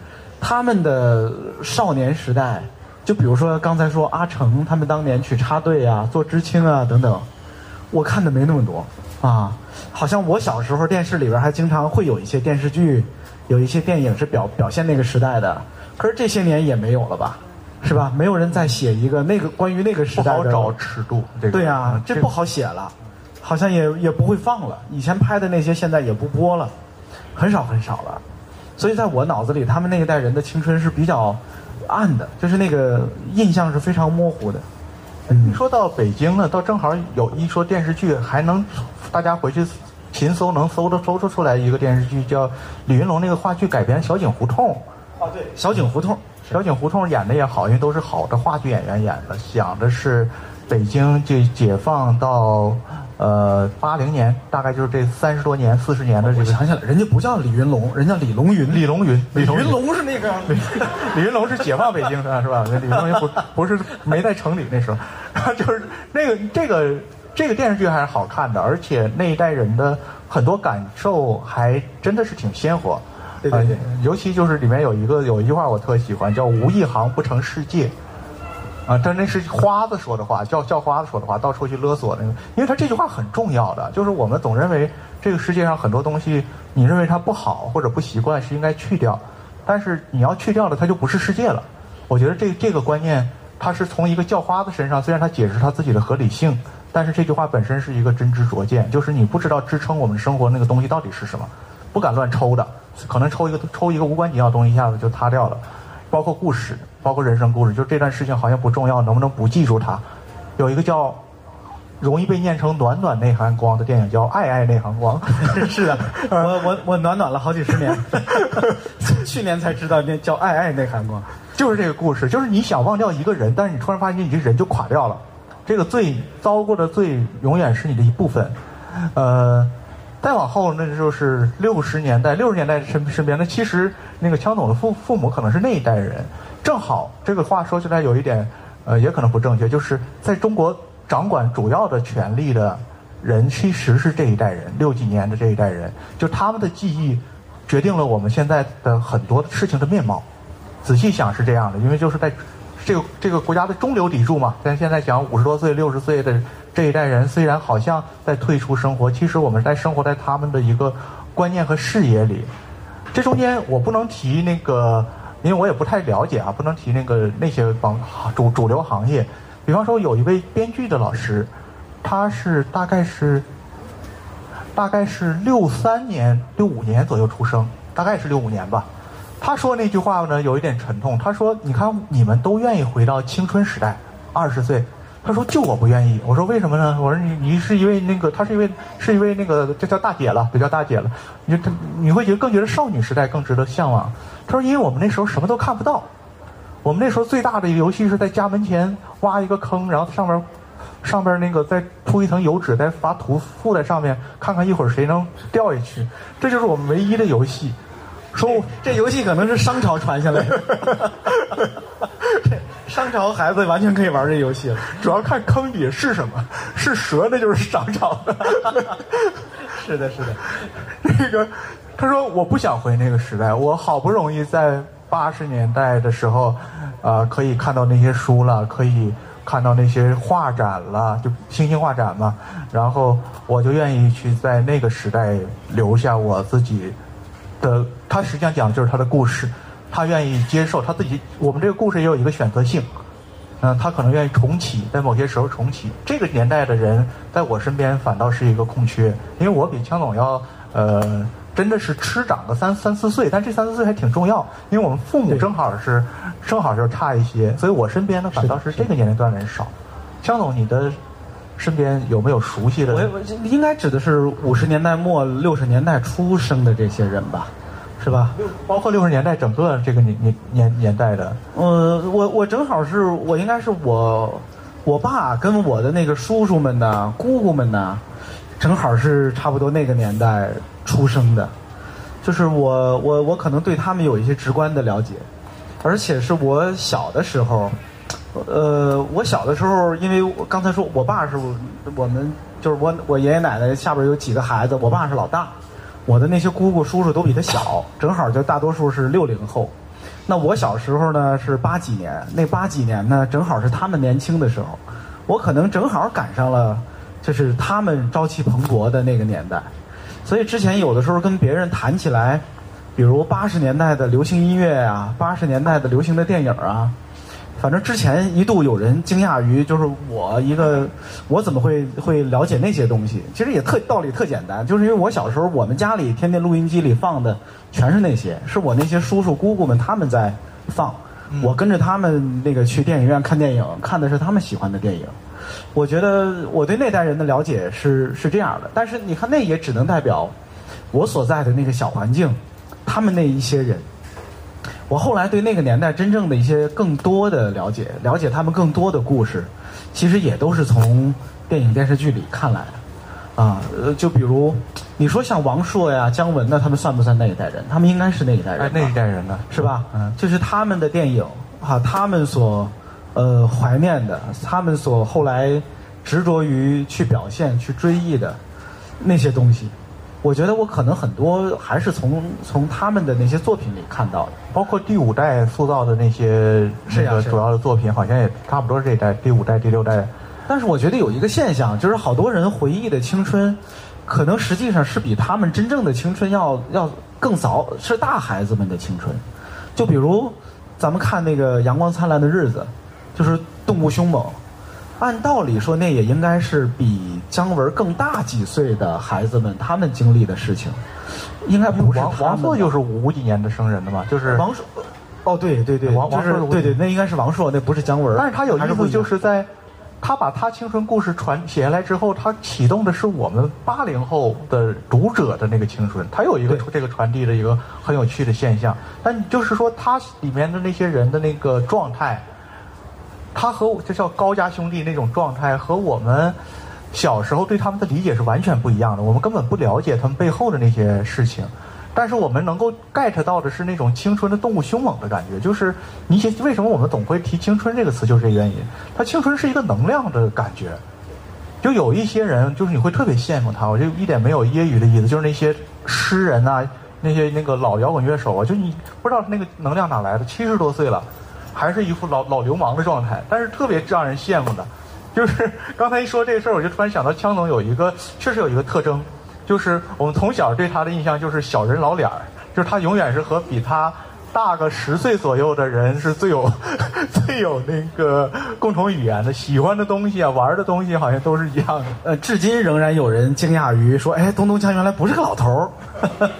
Speaker 4: 他们的少年时代，就比如说刚才说阿成他们当年去插队啊、做知青啊等等，我看的没那么多啊。好像我小时候电视里边还经常会有一些电视剧，有一些电影是表表现那个时代的，可是这些年也没有了吧？是吧？没有人再写一个那个关于那个时代的
Speaker 3: 不好找尺度。这个
Speaker 4: 对呀、这不好写了，好像也也不会放了。以前拍的那些现在也不播了，很少很少了。所以在我脑子里，他们那一代人的青春是比较暗的，就是那个印象是非常模糊的。
Speaker 3: 一说到北京呢，倒正好有一说电视剧，还能大家回去勤搜能搜的搜出出来一个电视剧，叫李云龙那个话剧改编《小井胡同》。
Speaker 4: 哦，对，小井胡同，
Speaker 3: 小井胡同演的也好，因为都是好的话剧演员演的，讲的是北京就解放到呃八零年，大概就是这三十多年、四十年的这个。
Speaker 4: 我想起来，人家不叫李云龙，人叫李龙云。
Speaker 3: 李龙云，李
Speaker 4: 龙云龙是那个
Speaker 3: 李李云龙是解放北京的，是吧？李云龙不不是没在城里那时候，就是那个这个这个电视剧还是好看的，而且那一代人的很多感受还真的是挺鲜活。
Speaker 4: 对对对
Speaker 3: 呃尤其就是里面有一个有一句话我特喜欢，叫“无一行不成世界”。啊，但那是花子说的话，叫叫花子说的话，到处去勒索那个，因为他这句话很重要的，就是我们总认为这个世界上很多东西，你认为它不好或者不习惯是应该去掉，但是你要去掉了，它就不是世界了。我觉得这这个观念，它是从一个叫花子身上，虽然他解释他自己的合理性，但是这句话本身是一个真知灼见，就是你不知道支撑我们生活那个东西到底是什么，不敢乱抽的，可能抽一个抽一个无关紧要的东西，一下子就塌掉了。包括故事，包括人生故事，就这段事情好像不重要，能不能不记住它？有一个叫容易被念成“暖暖内含光”的电影，叫《爱爱内含光》。
Speaker 4: 是的，我我我暖暖了好几十年，去年才知道那叫爱爱内涵光。
Speaker 3: 就是这个故事，就是你想忘掉一个人，但是你突然发现你这人就垮掉了。这个罪遭过的罪永远是你的一部分。呃，再往后那就是六十年代，六十年代身身边那，其实那个枪总的父父母可能是那一代人，正好这个话说起来有一点，呃，也可能不正确，就是在中国掌管主要的权力的人，其实是这一代人，六几年的这一代人，就他们的记忆决定了我们现在的很多事情的面貌。仔细想是这样的，因为就是在这个这个国家的中流砥柱嘛。咱现在讲五十多岁、六十岁的这一代人，虽然好像在退出生活，其实我们在生活在他们的一个观念和视野里。这中间我不能提那个，因为我也不太了解啊，不能提那个那些帮主主流行业。比方说，有一位编剧的老师，他是大概是大概是六三年、六五年左右出生，大概是六五年吧。他说那句话呢，有一点沉痛。他说：“你看，你们都愿意回到青春时代，二十岁。”他说：“就我不愿意。”我说：“为什么呢？”我说：“你你是一位那个，她是一位是一位那个，这叫大姐了，这叫大姐了。你就你会觉得更觉得少女时代更值得向往。”他说：“因为我们那时候什么都看不到，我们那时候最大的一个游戏是在家门前挖一个坑，然后上面上边那个再铺一层油纸，再把土覆在上面，看看一会儿谁能掉下去。这就是我们唯一的游戏。”说我
Speaker 4: 这游戏可能是商朝传下来的，这 商朝孩子完全可以玩这游戏了。
Speaker 3: 主要看坑底是什么，是蛇那就是商朝的。
Speaker 4: 是的，是的。
Speaker 3: 那个他说我不想回那个时代，我好不容易在八十年代的时候，呃，可以看到那些书了，可以看到那些画展了，就星星画展嘛。然后我就愿意去在那个时代留下我自己的。他实际上讲的就是他的故事，他愿意接受他自己。我们这个故事也有一个选择性。嗯，他可能愿意重启，在某些时候重启。这个年代的人，在我身边反倒是一个空缺，因为我比枪总要呃，真的是吃长个三三四岁，但这三四岁还挺重要，因为我们父母正好是正好就差一些，所以我身边呢反倒是这个年龄段的人少。江总，你的身边有没有熟悉的？
Speaker 4: 我我应该指的是五十年代末六十年代出生的这些人吧。是吧？
Speaker 3: 包括六十年代整个这个年年年年代的。
Speaker 4: 呃，我我正好是我应该是我我爸跟我的那个叔叔们呢、姑姑们呢，正好是差不多那个年代出生的，就是我我我可能对他们有一些直观的了解，而且是我小的时候，呃，我小的时候，因为我刚才说我爸是我们就是我我爷爷奶奶下边有几个孩子，我爸是老大。我的那些姑姑叔叔都比他小，正好就大多数是六零后，那我小时候呢是八几年，那八几年呢正好是他们年轻的时候，我可能正好赶上了，就是他们朝气蓬勃的那个年代。所以之前有的时候跟别人谈起来，比如八十年代的流行音乐啊，八十年代的流行的电影啊，反正之前一度有人惊讶于，就是我一个我怎么会会了解那些东西？其实也特道理特简单，就是因为我小时候我们家里天天录音机里放的全是那些，是我那些叔叔姑姑们他们在放，我跟着他们那个去电影院看电影，看的是他们喜欢的电影。我觉得我对那代人的了解是是这样的，但是你看那也只能代表我所在的那个小环境，他们那一些人。我后来对那个年代真正的一些更多的了解，了解他们更多的故事，其实也都是从电影电视剧里看来的。啊，呃，就比如你说像王朔呀、姜文呢，他们算不算那一代人？他们应该是那一代人吧，
Speaker 3: 哎，那一代人呢？
Speaker 4: 是吧？
Speaker 3: 嗯
Speaker 4: 就是他们的电影哈、他们所呃怀念的，他们所后来执着于去表现、去追忆的那些东西，我觉得我可能很多还是从从他们的那些作品里看到的。
Speaker 3: 包括第五代塑造的那些那个主要的作品，好像也差不多是这一代，第五代、第六代。
Speaker 4: 但是我觉得有一个现象，就是好多人回忆的青春，可能实际上是比他们真正的青春要要更早，是大孩子们的青春。就比如咱们看那个《阳光灿烂的日子》，就是动物凶猛，按道理说那也应该是比姜文更大几岁的孩子们他们经历的事情，应该不是
Speaker 3: 王王朔就是五几年的生人的嘛，就是
Speaker 4: 王朔。哦，对对对，
Speaker 3: 王王
Speaker 4: 就是
Speaker 3: 朔
Speaker 4: 对对，那应该是王朔，那不是姜文。
Speaker 3: 但是他有
Speaker 4: 一样
Speaker 3: 就是在他把他青春故事传写下来之后，他启动的是我们八零后的读者的那个青春，他有一个这个传递的一个很有趣的现象。但就是说，他里面的那些人的那个状态，他和我这叫高家兄弟那种状态，和我们小时候对他们的理解是完全不一样的。我们根本不了解他们背后的那些事情。但是我们能够 get 到的是那种青春的动物凶猛的感觉，就是你写为什么我们总会提青春这个词，就是这原因。它青春是一个能量的感觉，就有一些人，就是你会特别羡慕他，我就一点没有揶揄的意思，就是那些诗人啊，那些那个老摇滚乐手啊，就你不知道他那个能量哪来的，七十多岁了，还是一副老老流氓的状态，但是特别让人羡慕的。就是刚才一说这个事儿，我就突然想到枪总有一个确实有一个特征，就是我们从小对他的印象就是小人老脸儿，就是他永远是和比他大个十岁左右的人是最有 最有那个共同语言的，喜欢的东西啊，玩的东西好像都是一样的。
Speaker 4: 呃，至今仍然有人惊讶于说：“哎，东东枪原来不是个老头儿。”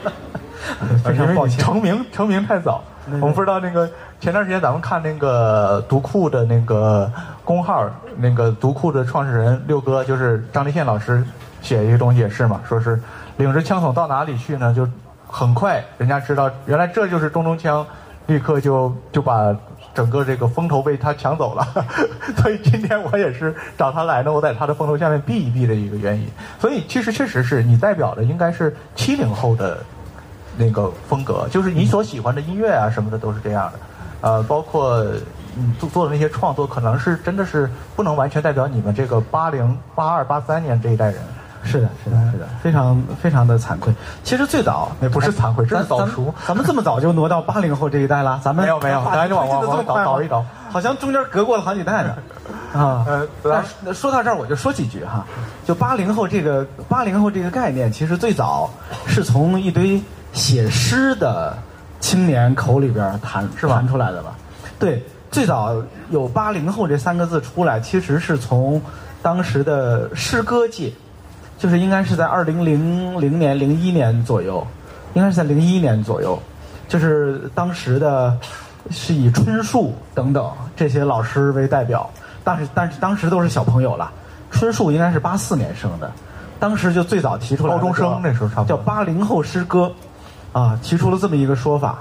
Speaker 4: 非常抱歉。
Speaker 3: 成名成名太早，我们不知道那个前段时间咱们看那个读库的那个公号，那个读库的创始人六哥就是张立宪老师写一个东西也是嘛，说是领着枪筒到哪里去呢？就很快人家知道原来这就是中东枪，立刻就 就把。整个这个风头被他抢走了，所以今天我也是找他来呢，我在他的风头下面避一避的一个原因。所以其实确实是你代表的应该是七零后的那个风格，就是你所喜欢的音乐啊什么的都是这样的，呃，包括你做做的那些创作，可能是真的是不能完全代表你们这个八零、八二、八三年这一代人。
Speaker 4: 是的，是的，是的，非常非常的惭愧。其实最早
Speaker 3: 那不是惭愧这是早熟
Speaker 4: 咱们这么早就挪到八零后这一代了，咱们
Speaker 3: 没有没有咱就往往
Speaker 4: 这么快吗
Speaker 3: 倒倒一倒
Speaker 4: 好像中间隔过了好几代呢。啊，
Speaker 3: 呃
Speaker 4: 说到这儿我就说几句哈，就八零后这个八零后这个概念，其实最早是从一堆写诗的青年口里边谈是吧？谈出来的吧？对，最早有八零后这三个字出来，其实是从当时的诗歌界。就是应该是在二零零零年、零一年左右，应该是在零一年左右，就是当时的，是以春树等等这些老师为代表，但是但是当时都是小朋友了。春树应该是八四年生的，当时就最早提出来
Speaker 3: 高中生那时候差不多
Speaker 4: 叫八零后诗歌，啊，提出了这么一个说法。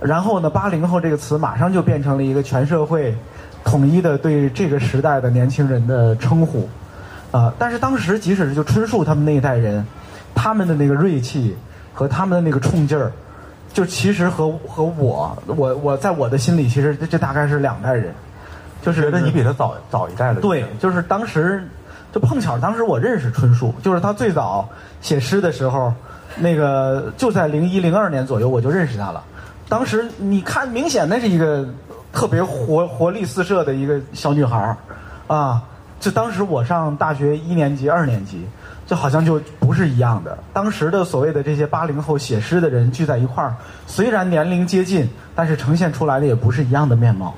Speaker 4: 然后呢，八零后这个词马上就变成了一个全社会统一的对这个时代的年轻人的称呼。啊、但是当时即使是就春树他们那一代人，他们的那个锐气和他们的那个冲劲儿，就其实和和我我我在我的心里，其实这这大概是两代人，就是
Speaker 3: 觉得你比他早早一代了。
Speaker 4: 对，就是当时就碰巧，当时我认识春树，就是他最早写诗的时候，那个就在零一零二年左右我就认识他了。当时你看，明显那是一个特别活活力四射的一个小女孩儿，啊，就当时我上大学一年级、二年级，就好像就不是一样的。当时的所谓的这些八零后写诗的人聚在一块儿，虽然年龄接近，但是呈现出来的也不是一样的面貌，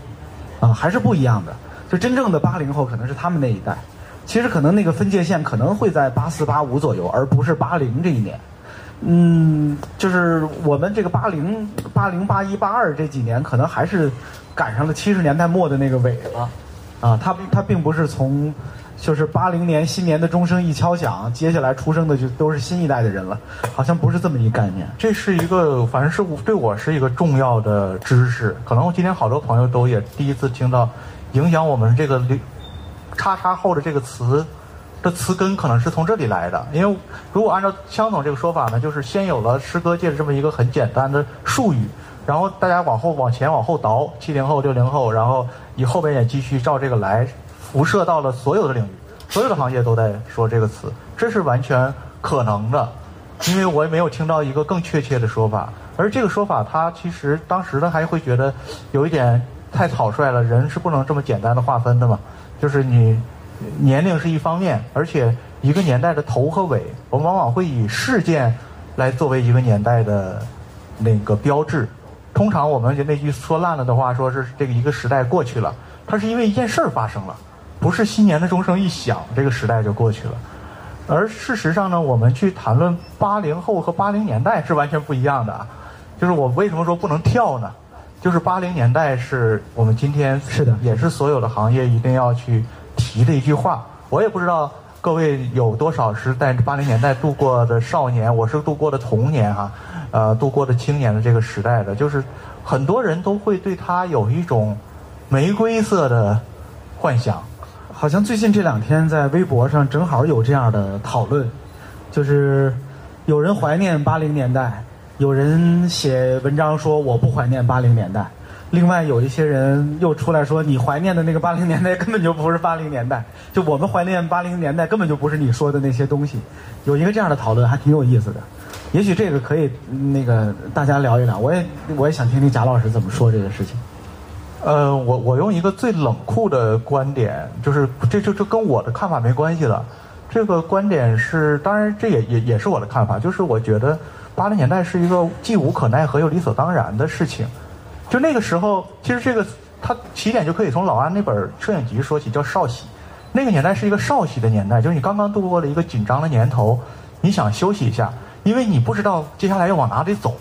Speaker 4: 啊，还是不一样的。就真正的八零后可能是他们那一代，其实可能那个分界线可能会在八四八五左右，而不是八零这一年。嗯，就是我们这个八零、八零、八一、八二这几年，可能还是赶上了七十年代末的那个尾巴，啊，它它并不是从，就是八零年新年的钟声一敲响，接下来出生的就都是新一代的人了，好像不是这么一概念。
Speaker 3: 这是一个，反正是对我是一个重要的知识。可能我今天好多朋友都也第一次听到，影响我们这个“叉叉后”的这个词。这词根可能是从这里来的，因为如果按照枪总这个说法呢，就是先有了诗歌界的这么一个很简单的术语，然后大家往后往前往后倒，七零后、六零后，然后以后边也继续照这个来，辐射到了所有的领域，所有的行业都在说这个词，这是完全可能的，因为我也没有听到一个更确切的说法，而这个说法它其实当时呢还会觉得有一点太草率了，人是不能这么简单的划分的嘛，就是你。年龄是一方面，而且一个年代的头和尾，我们往往会以事件来作为一个年代的那个标志。通常我们就那句说烂了的话，说是这个一个时代过去了，它是因为一件事儿发生了，不是新年的钟声一响，这个时代就过去了。而事实上呢，我们去谈论八零后和八零年代是完全不一样的。就是我为什么说不能跳呢？就是八零年代是我们今天
Speaker 4: 是的，
Speaker 3: 也是所有的行业一定要去。提的一句话，我也不知道各位有多少是在八零年代度过的少年，我是度过的童年哈，呃，度过的青年的这个时代的，就是很多人都会对他有一种玫瑰色的幻想。
Speaker 4: 好像最近这两天在微博上正好有这样的讨论，就是有人怀念八零年代，有人写文章说我不怀念八零年代。另外有一些人又出来说，你怀念的那个八零年代根本就不是八零年代，就我们怀念八零年代根本就不是你说的那些东西。有一个这样的讨论还挺有意思的，也许这个可以那个大家聊一聊。我也我也想听听贾老师怎么说这个事情。
Speaker 3: 呃，我我用一个最冷酷的观点，就是这这这跟我的看法没关系了。这个观点是，当然这也也也是我的看法，就是我觉得八零年代是一个既无可奈何又理所当然的事情。就那个时候，其实这个他起点就可以从老安那本摄影集说起，叫少喜。那个年代是一个少喜的年代，就是你刚刚度过了一个紧张的年头，你想休息一下，因为你不知道接下来要往哪里走，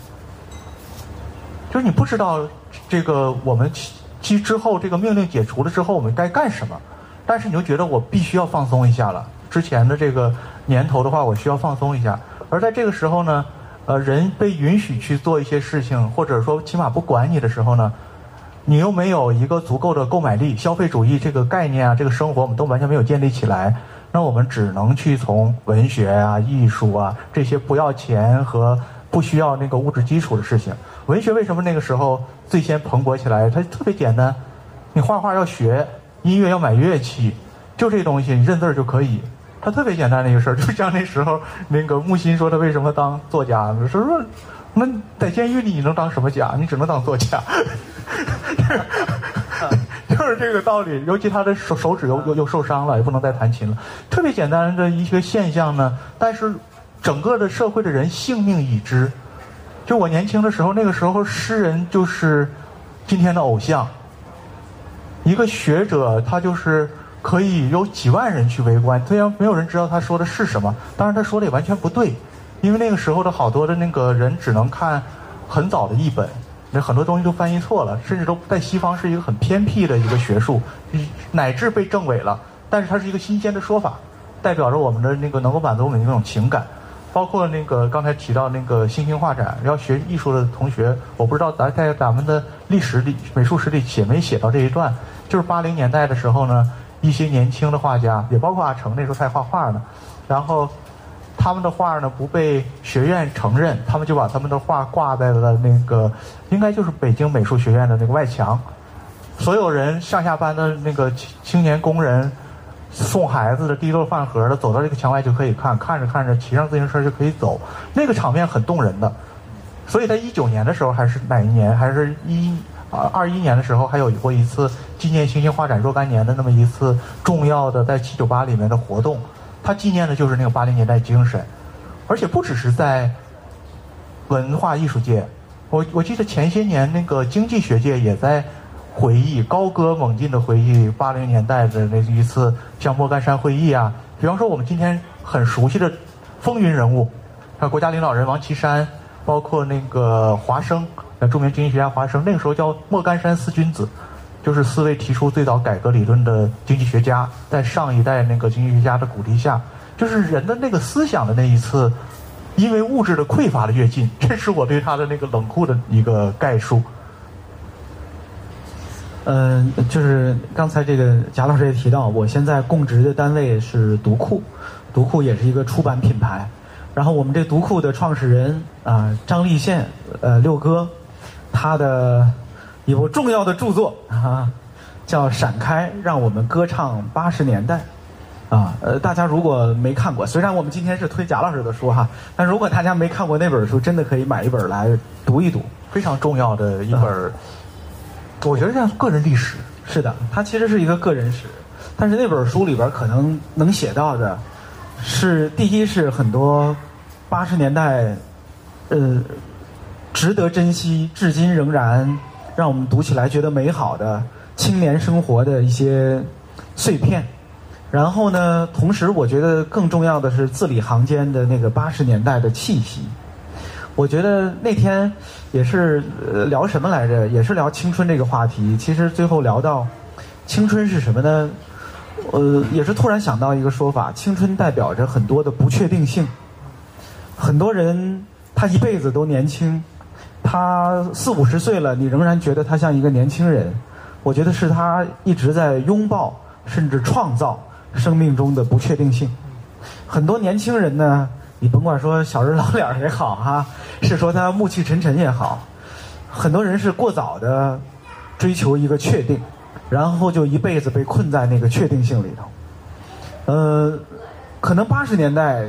Speaker 3: 就是你不知道这个我们其之后这个命令解除了之后我们该干什么，但是你就觉得我必须要放松一下了。之前的这个年头的话，我需要放松一下，而在这个时候呢。呃，人被允许去做一些事情，或者说起码不管你的时候呢，你又没有一个足够的购买力，消费主义这个概念啊，这个生活我们都完全没有建立起来，那我们只能去从文学啊、艺术啊这些不要钱和不需要那个物质基础的事情。文学为什么那个时候最先蓬勃起来？它特别简单，你画画要学，音乐要买乐器，就这东西，你认字儿就可以。他特别简单的一个事儿，就像那时候那个木心说他为什么当作家，说说那在监狱里你能当什么家？你只能当作家，就是这个道理。尤其他的手手指又又又受伤了，也不能再弹琴了。特别简单的一些现象呢，但是整个的社会的人性命已知。就我年轻的时候，那个时候诗人就是今天的偶像，一个学者他就是。可以有几万人去围观，虽然没有人知道他说的是什么，当然他说的也完全不对，因为那个时候的好多的那个人只能看很早的译本，那很多东西都翻译错了，甚至都在西方是一个很偏僻的一个学术，乃至被证伪了。但是它是一个新鲜的说法，代表着我们的那个能够满足我们的那种情感，包括那个刚才提到那个新兴画展，要学艺术的同学，我不知道咱在咱们的历史里、美术史里写没写到这一段，就是八零年代的时候呢。一些年轻的画家，也包括阿成，那时候还画画呢。然后他们的画呢不被学院承认，他们就把他们的画挂在了那个，应该就是北京美术学院的那个外墙。所有人上下班的那个青年工人，送孩子的、提溜饭盒的，走到这个墙外就可以看，看着看着骑上自行车就可以走，那个场面很动人的。所以在一九年的时候，还是哪一年，还是一二一年的时候，还有过一次纪念新兴发展若干年的那么一次重要的在七九八里面的活动，它纪念的就是那个八零年代精神，而且不只是在文化艺术界，我我记得前些年那个经济学界也在回忆高歌猛进的回忆八零年代的那一次像莫干山会议啊，比方说我们今天很熟悉的风云人物，像国家领导人王岐山。包括那个华生，著名经济学家华生，那个时候叫莫干山四君子，就是四位提出最早改革理论的经济学家，在上一代那个经济学家的鼓励下，就是人的那个思想的那一次，因为物质的匮乏的跃进，这是我对他的那个冷酷的一个概述。
Speaker 4: 嗯，就是刚才这个贾老师也提到，我现在供职的单位是读库，读库也是一个出版品牌。然后我们这读库的创始人啊，张立宪，呃，六哥，他的一部重要的著作啊，叫《闪开，让我们歌唱八十年代》，啊，呃，大家如果没看过，虽然我们今天是推贾老师的书哈，但如果大家没看过那本书，真的可以买一本来读一读，
Speaker 3: 非常重要的一本，我觉得像个人历史，
Speaker 4: 是的，它其实是一个个人史，但是那本书里边可能能写到的。是第一是很多八十年代，呃，值得珍惜，至今仍然让我们读起来觉得美好的青年生活的一些碎片。然后呢，同时我觉得更重要的是字里行间的那个八十年代的气息。我觉得那天也是聊什么来着？也是聊青春这个话题。其实最后聊到青春是什么呢？呃，也是突然想到一个说法：青春代表着很多的不确定性。很多人他一辈子都年轻，他四五十岁了，你仍然觉得他像一个年轻人。我觉得是他一直在拥抱，甚至创造生命中的不确定性。很多年轻人呢，你甭管说小人老脸也好哈，是说他暮气沉沉也好，很多人是过早的追求一个确定。然后就一辈子被困在那个确定性里头，呃，可能八十年代，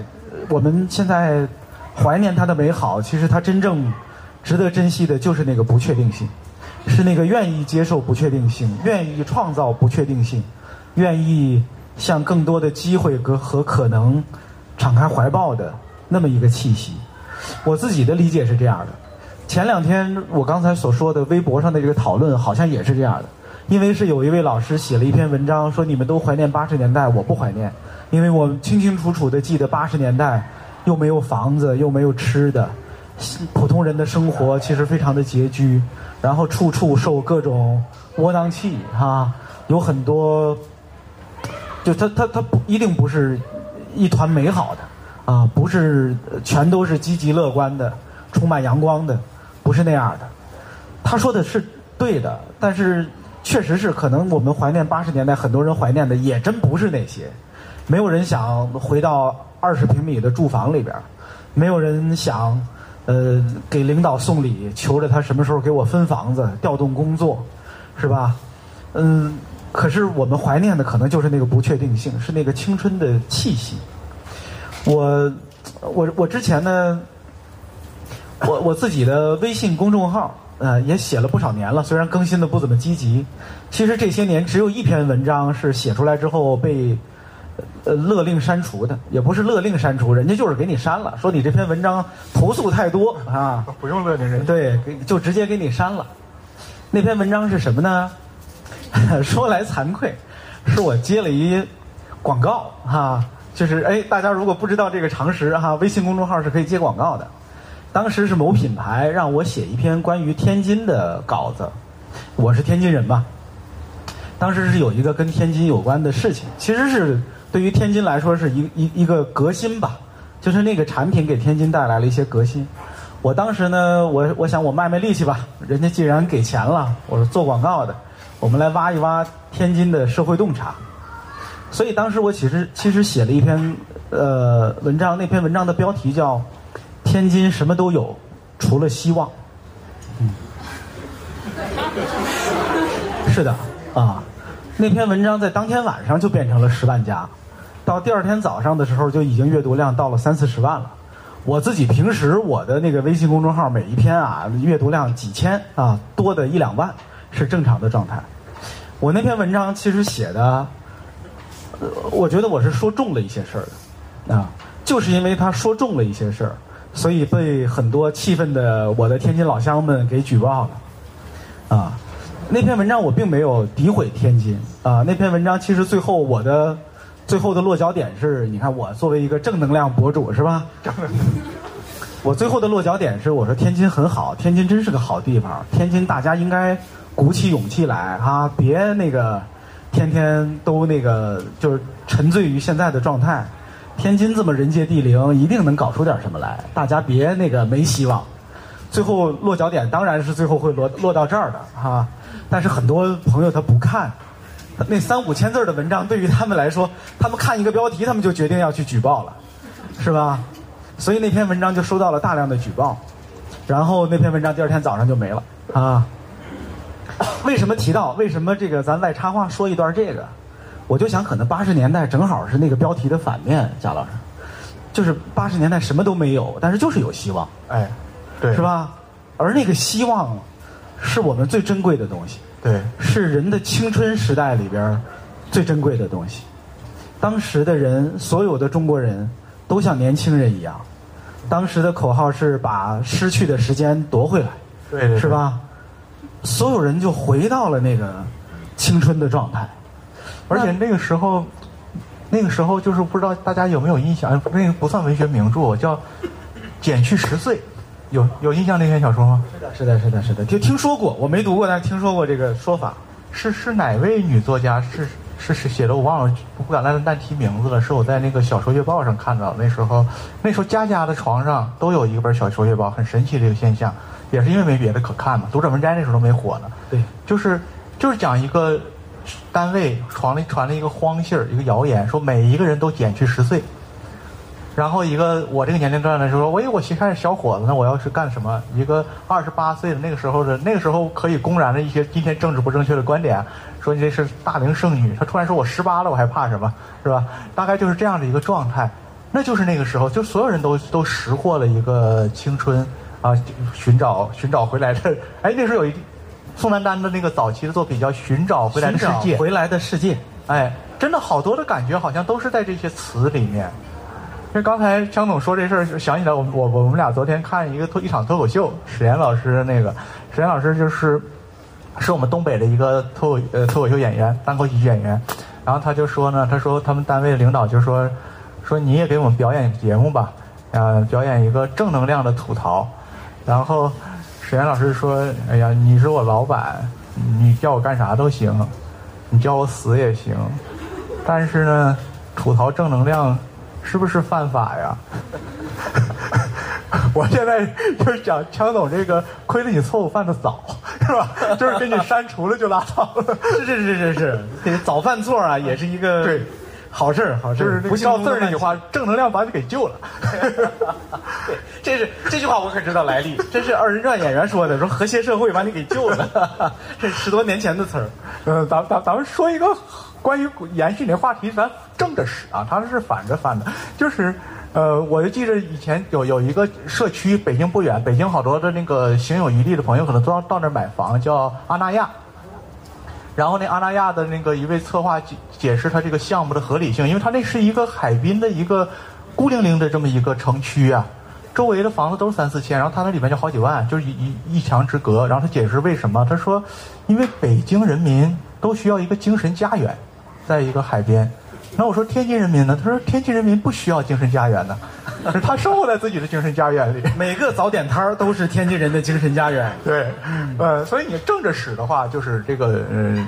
Speaker 4: 我们现在怀念他的美好，其实他真正值得珍惜的就是那个不确定性，是那个愿意接受不确定性、愿意创造不确定性、愿意向更多的机会和和可能敞开怀抱的那么一个气息。我自己的理解是这样的。前两天我刚才所说的微博上的这个讨论，好像也是这样的。因为是有一位老师写了一篇文章，说你们都怀念八十年代，我不怀念，因为我清清楚楚的记得八十年代，又没有房子，又没有吃的，普通人的生活其实非常的拮据，然后处处受各种窝囊气哈，有很多，就他他他不一定不是一团美好的啊，不是全都是积极乐观的，充满阳光的，不是那样的。他说的是对的，但是。确实是，可能我们怀念八十年代，很多人怀念的也真不是那些。没有人想回到二十平米的住房里边，没有人想，呃，给领导送礼，求着他什么时候给我分房子、调动工作，是吧？嗯，可是我们怀念的可能就是那个不确定性，是那个青春的气息。我，我，我之前呢，我我自己的微信公众号。呃，也写了不少年了，虽然更新的不怎么积极。其实这些年只有一篇文章是写出来之后被呃勒令删除的，也不是勒令删除，人家就是给你删了，说你这篇文章投诉太多啊，
Speaker 3: 不用勒令人，
Speaker 4: 对，就直接给你删了。那篇文章是什么呢？说来惭愧，是我接了一广告哈，就是哎，大家如果不知道这个常识哈，微信公众号是可以接广告的。当时是某品牌让我写一篇关于天津的稿子，我是天津人嘛。当时是有一个跟天津有关的事情，其实是对于天津来说是一一一个革新吧，就是那个产品给天津带来了一些革新。我当时呢，我我想我卖卖力气吧，人家既然给钱了，我是做广告的，我们来挖一挖天津的社会洞察。所以当时我其实其实写了一篇呃文章，那篇文章的标题叫。天津什么都有，除了希望。嗯，是的啊，那篇文章在当天晚上就变成了十万加，到第二天早上的时候就已经阅读量到了三四十万了。我自己平时我的那个微信公众号每一篇啊，阅读量几千啊，多的一两万是正常的状态。我那篇文章其实写的，我觉得我是说中了一些事儿的，啊，就是因为他说中了一些事儿，所以被很多气愤的我的天津老乡们给举报了，啊，那篇文章我并没有诋毁天津啊，那篇文章其实最后我的最后的落脚点是，你看我作为一个正能量博主是吧？我最后的落脚点是，我说天津很好，天津真是个好地方，天津大家应该鼓起勇气来啊，别那个天天都那个就是沉醉于现在的状态。天津这么人杰地灵，一定能搞出点什么来，大家别那个没希望。最后落脚点当然是最后会落落到这儿的哈，但是很多朋友他不看，那三五千字的文章对于他们来说，他们看一个标题，他们就决定要去举报了，是吧？所以那篇文章就收到了大量的举报，然后那篇文章第二天早上就没了啊。为什么提到？为什么这个咱外插话说一段这个？我就想，可能八十年代正好是那个标题的反面，贾老师，就是八十年代什么都没有，但是就是有希望，
Speaker 3: 哎，对，
Speaker 4: 是？吧？而那个希望，是我们最珍贵的东西。
Speaker 3: 对，
Speaker 4: 是人的青春时代里边最珍贵的东西。当时的人，所有的中国人都像年轻人一样，当时的口号是把失去的时间夺回来，
Speaker 3: 对对对
Speaker 4: 是吧？所有人就回到了那个青春的状态。
Speaker 3: 而且那个时候，那个时候就是不知道大家有没有印象，那个不算文学名著，叫《减去十岁》，有有印象那篇小说吗？
Speaker 4: 是的，是的，是的，是的，就听说过，我没读过，但是听说过这个说法。
Speaker 3: 是是哪位女作家？是是是写的，我忘了，不敢乱乱提名字了。是我在那个小说月报上看到的，那时候那时候家家的床上都有一本小说月报，很神奇的一个现象，也是因为没别的可看嘛。读者文摘那时候都没火呢。
Speaker 4: 对，
Speaker 3: 就是就是讲一个单位传了传了一个荒信儿，一个谣言，说每一个人都减去十岁。然后一个我这个年龄段的时候，喂，我一看小伙子，那我要是干什么？一个二十八岁的那个时候的，那个时候可以公然的一些今天政治不正确的观点，说你这是大龄剩女。他突然说我十八了，我还怕什么？是吧？大概就是这样的一个状态。那就是那个时候，就所有人都都识获了一个青春啊，寻找寻找回来的。哎，那时候有一宋丹丹的那个早期的作品叫《寻找回来的世界》，
Speaker 4: 回来的世界。
Speaker 3: 哎，真的好多的感觉好像都是在这些词里面。因为刚才江总说这事儿，想起来我我我们俩昨天看一个脱一场脱口秀，史岩老师那个，史岩老师就是是我们东北的一个脱口呃脱口秀演员，单口喜剧演员。然后他就说呢，他说他们单位的领导就说说你也给我们表演节目吧，啊，表演一个正能量的吐槽。然后史岩老师说，哎呀，你是我老板，你叫我干啥都行，你叫我死也行，但是呢，吐槽正能量是不是犯法呀？我现在就是讲强总这个，亏了你错误犯的早，是吧？就是给你删除了就拉倒了。
Speaker 4: 是是是是是，这早犯错啊，也是一个
Speaker 3: 对
Speaker 4: 好事儿，好事儿。
Speaker 3: 就是那个赵四儿那句话，正能量把你给救了。
Speaker 4: 对，这是这句话我可知道来历，这是二人转演员说的，说和谐社会把你给救了，这十多年前的词儿。
Speaker 3: 呃，咱咱咱们说一个关于延续你话题，咱正着使啊，他是反着翻的，就是。呃，我就记着以前有有一个社区，北京不远，北京好多的那个行有余力的朋友可能都要到那儿买房，叫阿那亚。然后那阿那亚的那个一位策划解解释他这个项目的合理性，因为他那是一个海滨的一个孤零零的这么一个城区啊，周围的房子都是三四千，然后他那里面就好几万，就是一一一墙之隔。然后他解释为什么，他说，因为北京人民都需要一个精神家园，在一个海边。那我说天津人民呢？他说天津人民不需要精神家园的，他生活在自己的精神家园里。
Speaker 4: 每个早点摊儿都是天津人的精神家园。
Speaker 3: 对，呃，所以你正着使的话，就是这个呃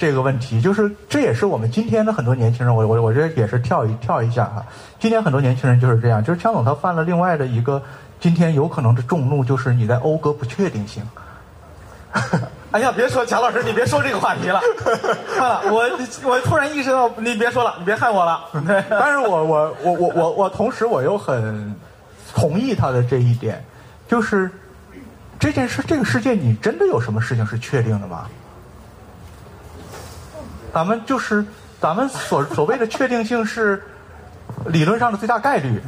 Speaker 3: 这个问题，就是这也是我们今天的很多年轻人，我我我觉得也是跳一跳一下哈。今天很多年轻人就是这样，就是枪总他犯了另外的一个今天有可能的众怒，就是你在讴歌不确定性。
Speaker 4: 哎呀，别说贾老师，你别说这个话题了。算 了，我我突然意识到，你别说了，你别害我了。
Speaker 3: 但是我我我我我我同时我又很同意他的这一点，就是这件事，这个世界，你真的有什么事情是确定的吗？咱们就是咱们所所谓的确定性是理论上的最大概率，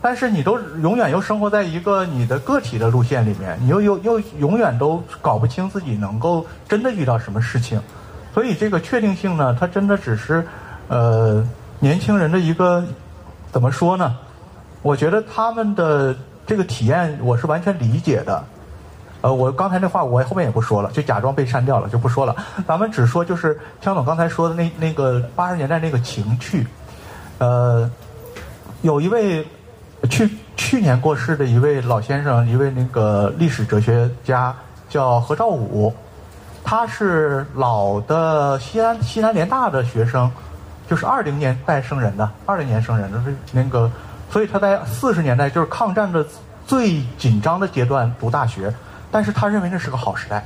Speaker 3: 但是你都永远又生活在一个你的个体的路线里面，你又又又永远都搞不清自己能够真的遇到什么事情，所以这个确定性呢，它真的只是呃年轻人的一个怎么说呢？我觉得他们的这个体验我是完全理解的。呃，我刚才那话我后面也不说了，就假装被删掉了，就不说了。咱们只说就是枪总刚才说的那那个八十年代那个情趣，呃，有一位去去年过世的一位老先生，一位那个历史哲学家叫何兆武，他是老的西安西南联大的学生，就是二零年代生人的，二零年生人的，是那个，所以他在四十年代就是抗战的最紧张的阶段读大学。但是他认为那是个好时代。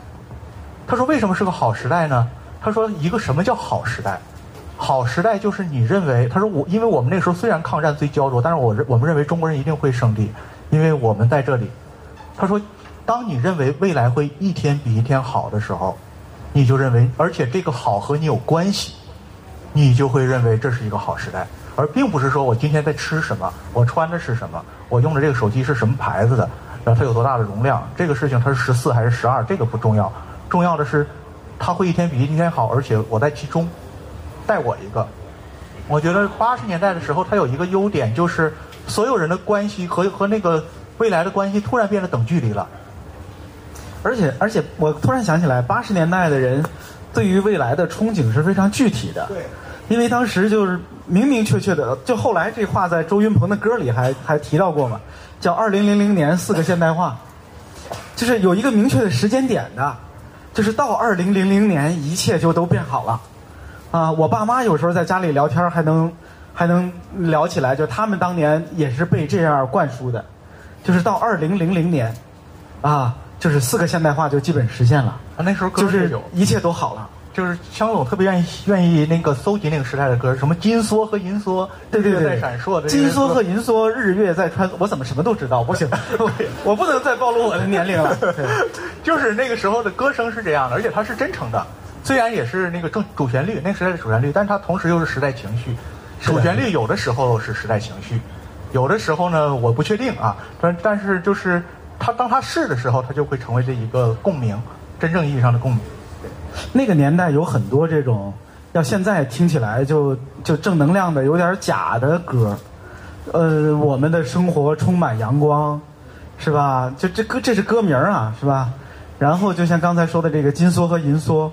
Speaker 3: 他说：“为什么是个好时代呢？”他说：“一个什么叫好时代？好时代就是你认为，他说我，因为我们那时候虽然抗战最焦灼，但是我我们认为中国人一定会胜利，因为我们在这里。他说，当你认为未来会一天比一天好的时候，你就认为，而且这个好和你有关系，你就会认为这是一个好时代，而并不是说我今天在吃什么，我穿的是什么，我用的这个手机是什么牌子的。”然后它有多大的容量？这个事情它是十四还是十二？这个不重要，重要的是它会一天比一天好，而且我在其中带我一个。我觉得八十年代的时候，它有一个优点，就是所有人的关系和和那个未来的关系突然变得等距离了。
Speaker 4: 而且而且，我突然想起来，八十年代的人对于未来的憧憬是非常具体的。
Speaker 3: 对，
Speaker 4: 因为当时就是明明确确的，就后来这话在周云鹏的歌里还还提到过嘛。叫二零零零年四个现代化，就是有一个明确的时间点的，就是到二零零零年一切就都变好了，啊，我爸妈有时候在家里聊天还能还能聊起来，就他们当年也是被这样灌输的，就是到二零零零年，啊，就是四个现代化就基本实现了，
Speaker 3: 啊，那时候
Speaker 4: 就是一切都好了。
Speaker 3: 就是枪总特别愿意愿意那个搜集那个时代的歌，什么金梭和银梭，
Speaker 4: 对对对，
Speaker 3: 在闪烁的
Speaker 4: 金梭和银梭，日月在穿，我怎么什么都知道？不行，我不能再暴露我的年龄了。
Speaker 3: 就是那个时候的歌声是这样的，而且它是真诚的，虽然也是那个正主旋律，那个时代的主旋律，但它同时又是时代情绪。主旋律有的时候是时代情绪，有的时候呢我不确定啊，但但是就是它当它是的时候，它就会成为这一个共鸣，真正意义上的共鸣。
Speaker 4: 那个年代有很多这种，要现在听起来就就正能量的有点假的歌，呃，我们的生活充满阳光，是吧？就这歌这是歌名啊，是吧？然后就像刚才说的这个金梭和银梭，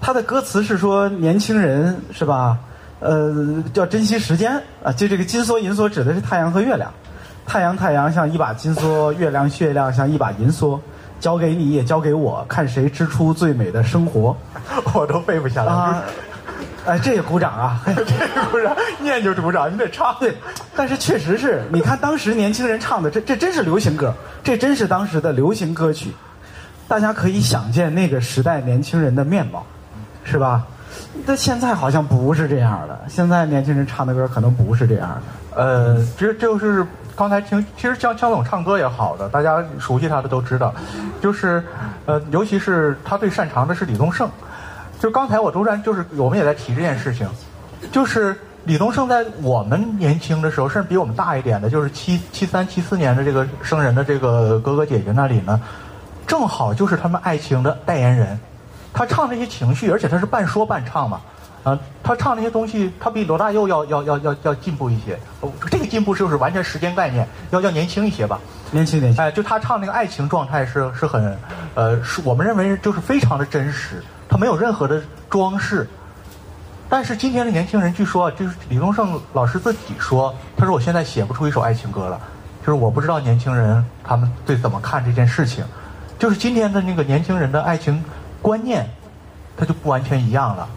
Speaker 4: 它的歌词是说年轻人是吧？呃，要珍惜时间啊。就这个金梭银梭指的是太阳和月亮，太阳太阳像一把金梭，月亮月亮像一把银梭。交给你也交给我，看谁织出最美的生活，
Speaker 3: 我都背不下来。啊，
Speaker 4: 哎，这也鼓掌啊，
Speaker 3: 这也鼓掌，念就是鼓掌，你得唱。
Speaker 4: 对，但是确实是你看当时年轻人唱的，这这真是流行歌，这真是当时的流行歌曲。大家可以想见那个时代年轻人的面貌，是吧？但现在好像不是这样的，现在年轻人唱的歌可能不是这样的。
Speaker 3: 呃，其实就是。刚才听，其实江江总唱歌也好的，大家熟悉他的都知道，就是，呃，尤其是他最擅长的是李宗盛。就刚才我突然就是我们也在提这件事情，就是李宗盛在我们年轻的时候，甚至比我们大一点的，就是七七三七四年的这个生人的这个哥哥姐姐那里呢，正好就是他们爱情的代言人。他唱那些情绪，而且他是半说半唱嘛。啊，他唱那些东西，他比罗大佑要要要要要进步一些。这个进步就是完全时间概念，要要年轻一些吧？
Speaker 4: 年轻年轻。
Speaker 3: 哎，就他唱那个爱情状态是是很，呃，是我们认为就是非常的真实，他没有任何的装饰。但是今天的年轻人，据说就是李宗盛老师自己说，他说我现在写不出一首爱情歌了，就是我不知道年轻人他们对怎么看这件事情，就是今天的那个年轻人的爱情观念，它就不完全一样了。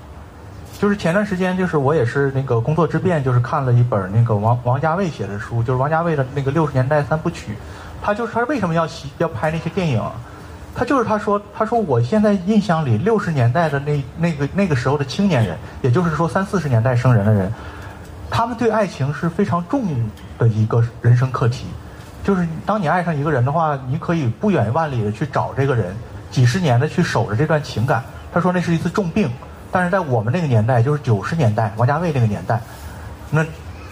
Speaker 3: 就是前段时间，就是我也是那个工作之便，就是看了一本那个王王家卫写的书，就是王家卫的那个六十年代三部曲。他就是他为什么要要拍那些电影？他就是他说他说我现在印象里六十年代的那那个那个时候的青年人，也就是说三四十年代生人的人，他们对爱情是非常重的一个人生课题。就是当你爱上一个人的话，你可以不远万里的去找这个人，几十年的去守着这段情感。他说那是一次重病。但是在我们那个年代，就是九十年代，王家卫那个年代，那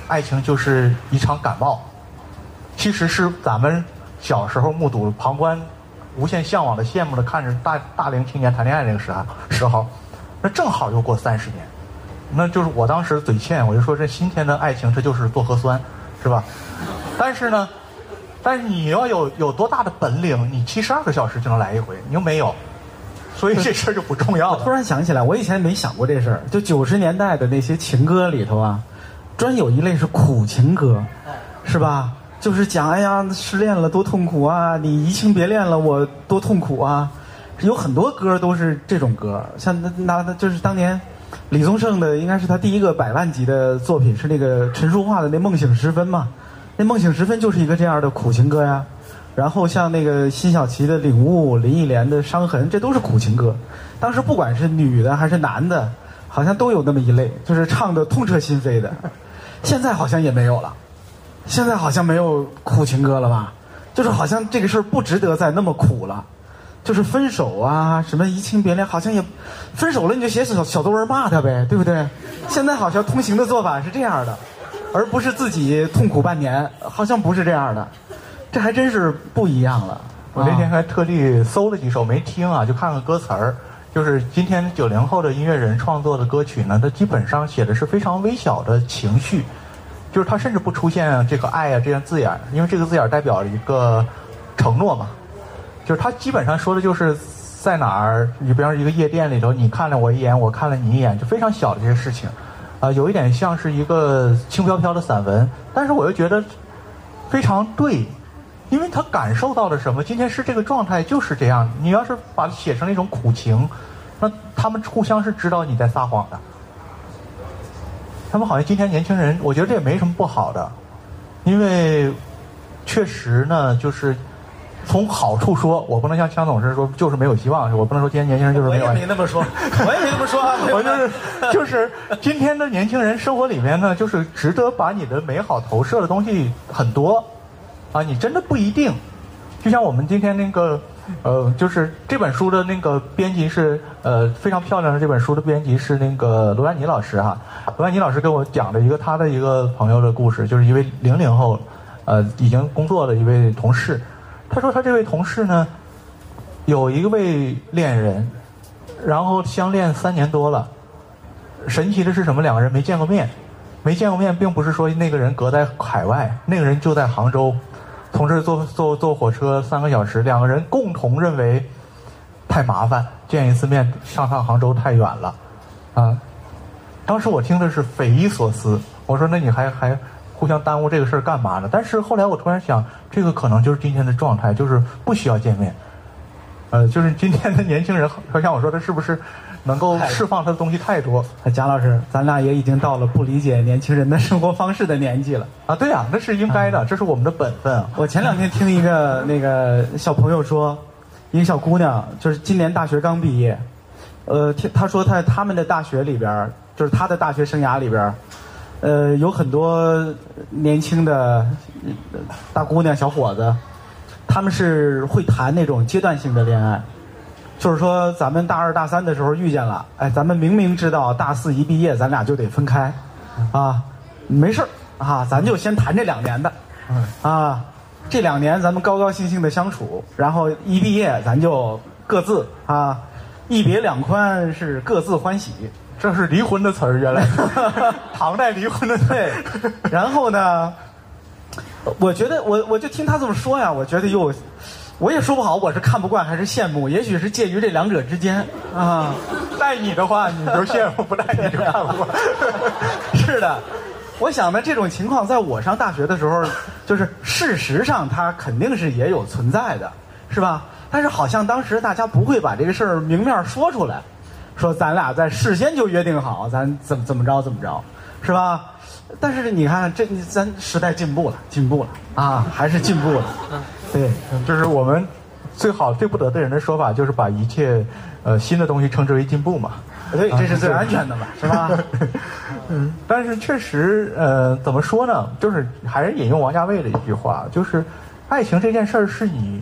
Speaker 3: 爱情就是一场感冒，其实是咱们小时候目睹旁观、无限向往的、羡慕的看着大大龄青年谈恋爱那个时候时候，那正好又过三十年，那就是我当时嘴欠，我就说这新鲜的爱情，这就是做核酸，是吧？但是呢，但是你要有有多大的本领，你七十二个小时就能来一回，你又没有，所以这事儿就不重要
Speaker 4: 我突。然想起来，我以前没想过这事儿。就九十年代的那些情歌里头啊，专有一类是苦情歌，是吧？就是讲哎呀，失恋了多痛苦啊！你移情别恋了，我多痛苦啊！有很多歌都是这种歌，像那那那就是当年李宗盛的，应该是他第一个百万级的作品，是那个陈淑桦的那《梦醒时分》嘛。那《梦醒时分》就是一个这样的苦情歌呀。然后像那个辛晓琪的《领悟》，林忆莲的《伤痕》，这都是苦情歌。当时不管是女的还是男的，好像都有那么一类，就是唱的痛彻心扉的。现在好像也没有了，现在好像没有苦情歌了吧？就是好像这个事儿不值得再那么苦了。就是分手啊，什么移情别恋，好像也分手了你就写小小作文骂他呗，对不对？现在好像通行的做法是这样的，而不是自己痛苦半年，好像不是这样的，这还真是不一样了。
Speaker 3: 我那天还特地搜了几首没听啊，就看看歌词儿。就是今天九零后的音乐人创作的歌曲呢，它基本上写的是非常微小的情绪，就是它甚至不出现这个爱啊这样字眼，因为这个字眼代表一个承诺嘛。就是他基本上说的就是在哪儿，你比方说一个夜店里头，你看了我一眼，我看了你一眼，就非常小的这些事情，啊、有一点像是一个轻飘飘的散文，但是我又觉得非常对，因为他感受到了什么，今天是这个状态就是这样。你要是把它写成了一种苦情，那他们互相是知道你在撒谎的。他们好像今天年轻人，我觉得这也没什么不好的，因为确实呢，就是从好处说，我不能像枪总是说就是没有希望，我不能说今天年轻人就是没有爱
Speaker 4: 没那么说，我也没那么说啊。
Speaker 3: 我就是 就是今天的年轻人生活里面呢，就是值得把你的美好投射的东西很多，啊，你真的不一定。就像我们今天那个呃，就是这本书的那个编辑是呃非常漂亮的这本书的编辑是那个罗兰妮老师哈。罗兰妮老师跟我讲了一个他的一个朋友的故事，就是一位零零后，呃，已经工作的一位同事。他说他这位同事呢，有一位恋人，然后相恋三年多了。神奇的是什么？两个人没见过面，没见过面，并不是说那个人隔在海外，那个人就在杭州，从这儿坐坐坐火车三个小时，两个人共同认为太麻烦，见一次面上趟杭州太远了，啊！当时我听的是匪夷所思，我说那你还还互相耽误这个事儿干嘛呢？但是后来我突然想，这个可能就是今天的状态，就是不需要见面。呃，就是今天的年轻人，好像我说的是不是能够释放他的东西太多
Speaker 4: 贾老师，咱俩也已经到了不理解年轻人的生活方式的年纪了。
Speaker 3: 啊？对呀、那是应该的，这是我们的本分啊。
Speaker 4: 我前两天听一个那个小朋友说，一个小姑娘，就是今年大学刚毕业，呃，听她说她他们的大学里边儿，就是她的大学生涯里边儿，呃，有很多年轻的呃大姑娘小伙子，他们是会谈那种阶段性的恋爱。就是说，咱们大二大三的时候遇见了，哎，咱们明明知道大四一毕业咱俩就得分开，啊，没事儿啊，咱就先谈这两年的，啊，这两年咱们高高兴兴的相处，然后一毕业咱就各自啊，一别两宽是各自欢喜，
Speaker 3: 这是离婚的词儿，原来 唐代离婚的词
Speaker 4: 对，然后呢，我觉得我我就听他这么说呀，我觉得又，我也说不好我是看不惯还是羡慕，也许是介于这两者之间啊。
Speaker 3: 带你的话，你就羡慕；不带你就看不惯。
Speaker 4: 是的，我想呢，这种情况在我上大学的时候，就是事实上它肯定是也有存在的，是吧？但是好像当时大家不会把这个事儿明面说出来，说咱俩在事先就约定好，咱怎么怎么着怎么着，是吧？但是你看，这咱时代进步了，进步了啊，还是进步了。对，
Speaker 3: 就是我们最好最不得罪人的说法，就是把一切呃新的东西称之为进步嘛。
Speaker 4: 对，这是最安全的嘛，是吧？
Speaker 3: 嗯，但是确实，呃，怎么说呢？就是还是引用王家卫的一句话，就是爱情这件事儿是你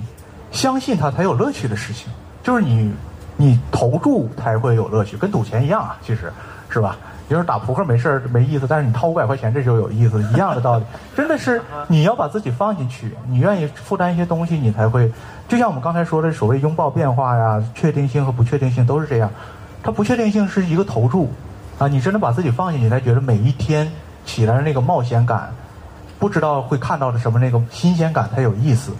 Speaker 3: 相信它才有乐趣的事情，就是你你投注才会有乐趣，跟赌钱一样啊，其实是吧？就是打扑克没事儿没意思，但是你掏五百块钱这就有意思，一样的道理。真的是你要把自己放进去，你愿意负担一些东西，你才会。就像我们刚才说的，所谓拥抱变化呀，确定性和不确定性都是这样。它不确定性是一个投注，啊，你真的把自己放进去，才觉得每一天起来的那个冒险感，不知道会看到的什么那个新鲜感才有意思，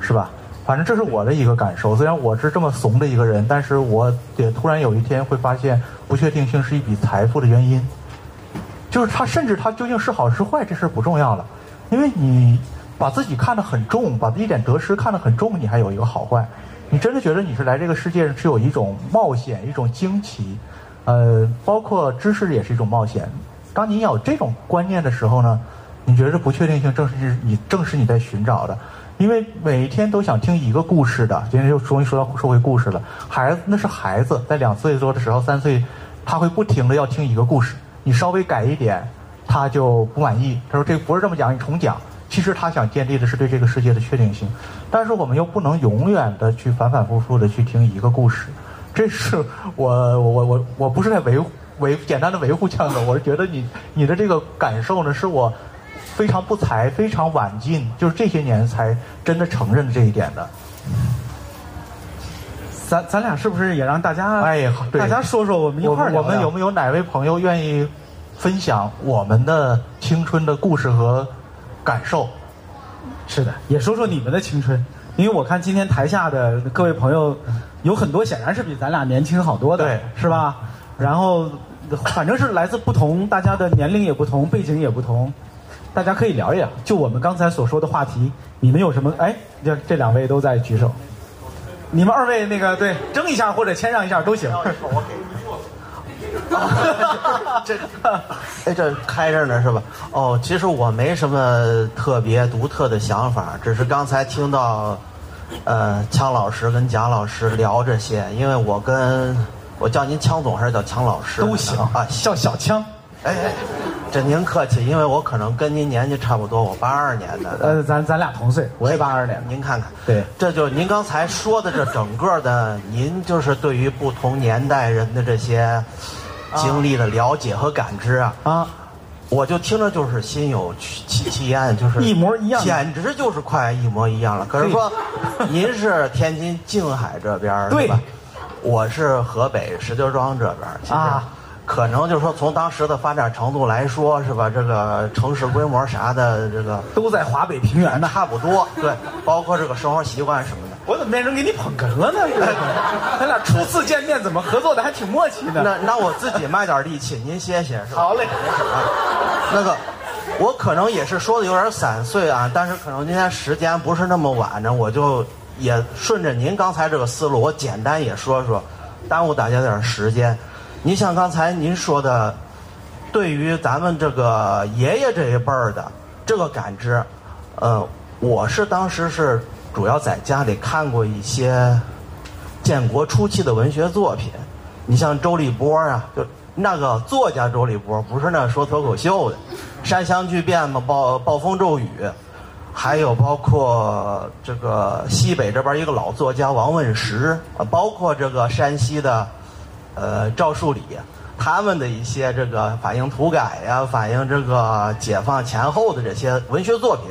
Speaker 3: 是吧？反正这是我的一个感受。虽然我是这么怂的一个人，但是我也突然有一天会发现，不确定性是一笔财富的原因。就是它，甚至它究竟是好是坏，这事不重要了，因为你把自己看得很重，把一点得失看得很重，你还有一个好坏。你真的觉得你是来这个世界上是有一种冒险、一种惊奇，呃，包括知识也是一种冒险。当你有这种观念的时候呢，你觉得不确定性正是你正是你在寻找的。因为每一天都想听一个故事的，今天又终于说到说回故事了。孩子那是孩子，在两岁多的时候、三岁，他会不停的要听一个故事。你稍微改一点，他就不满意。他说这不是这么讲，你重讲。其实他想建立的是对这个世界的确定性，但是我们又不能永远的去反反复复的去听一个故事。这是我我我我不是在维维简单的维护强子，我是觉得你你的这个感受呢，是我非常不才、非常晚进，就是这些年才真的承认这一点的。
Speaker 4: 咱咱俩是不是也让大家
Speaker 3: 哎呀，
Speaker 4: 大家说说我们一块儿
Speaker 3: 我们有没有哪位朋友愿意分享我们的青春的故事和？感受，
Speaker 4: 是的，也说说你们的青春，因为我看今天台下的各位朋友，有很多显然是比咱俩年轻好多的，
Speaker 3: 对，
Speaker 4: 是吧？然后，反正是来自不同，大家的年龄也不同，背景也不同，大家可以聊一聊。就我们刚才所说的话题，你们有什么？哎，这这两位都在举手，你们二位那个对，争一下或者谦让一下都行。
Speaker 5: 这，哎，这开着呢是吧？哦，其实我没什么特别独特的想法，只是刚才听到，呃，枪老师跟蒋老师聊这些，因为我跟我叫您枪总还是叫枪老师
Speaker 4: 都行
Speaker 5: 啊，
Speaker 4: 叫小枪。
Speaker 5: 哎哎，这您客气，因为我可能跟您年纪差不多，我八二年的。
Speaker 4: 呃，咱咱俩同岁，我也八二年。
Speaker 5: 您看看，
Speaker 4: 对，
Speaker 5: 这就您刚才说的这整个的，您就是对于不同年代人的这些。经历的了解和感知啊
Speaker 4: 啊，
Speaker 5: 我就听着就是心有戚戚焉，就是
Speaker 4: 一模一样，
Speaker 5: 简直就是快一模一样了。可是说，您是天津静海这边对吧？我是河北石家庄这边啊。可能就是说，从当时的发展程度来说，是吧？这个城市规模啥的，这个
Speaker 4: 都在华北平原呢，
Speaker 5: 差不多。对，包括这个生活习惯什么的。
Speaker 4: 我怎么变成给你捧哏了呢？咱俩初次见面，怎么合作的还挺默契的？
Speaker 5: 那那我自己卖点力气，您歇歇是吧？
Speaker 4: 好嘞。
Speaker 5: 那个，我可能也是说的有点散碎啊，但是可能今天时间不是那么晚呢，我就也顺着您刚才这个思路，我简单也说说，耽误大家点时间。你像刚才您说的，对于咱们这个爷爷这一辈儿的这个感知，呃，我是当时是主要在家里看过一些建国初期的文学作品。你像周立波啊，就那个作家周立波，不是那说脱口秀的，《山乡巨变》嘛，《暴暴风骤雨》，还有包括这个西北这边一个老作家王问石，包括这个山西的。呃，赵树理他们的一些这个反映土改呀，反映这个解放前后的这些文学作品，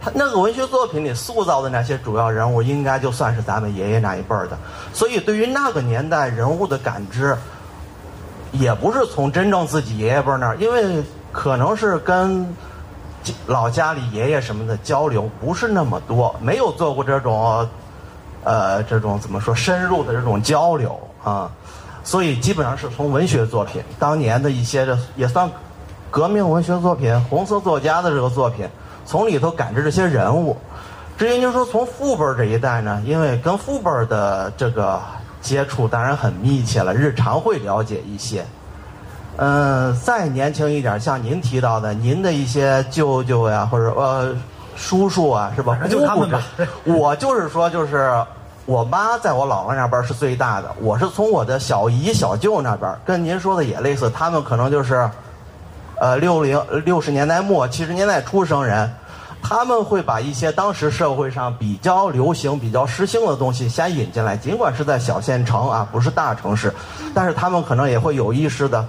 Speaker 5: 他那个文学作品里塑造的那些主要人物，应该就算是咱们爷爷那一辈儿的。所以，对于那个年代人物的感知，也不是从真正自己爷爷辈儿那儿，因为可能是跟老家里爷爷什么的交流不是那么多，没有做过这种，呃，这种怎么说深入的这种交流啊。所以基本上是从文学作品，当年的一些的也算革命文学作品、红色作家的这个作品，从里头感知这些人物。至于您说从父辈这一代呢，因为跟父辈的这个接触当然很密切了，日常会了解一些。嗯，再年轻一点，像您提到的，您的一些舅舅呀，或者呃叔叔啊，是吧？
Speaker 4: 就他们吧。
Speaker 5: 我就是说，就是。我妈在我姥姥那边是最大的，我是从我的小姨、小舅那边，跟您说的也类似，他们可能就是，呃，六零六十年代末、七十年代出生人，他们会把一些当时社会上比较流行、比较时兴的东西先引进来，尽管是在小县城啊，不是大城市，但是他们可能也会有意识的，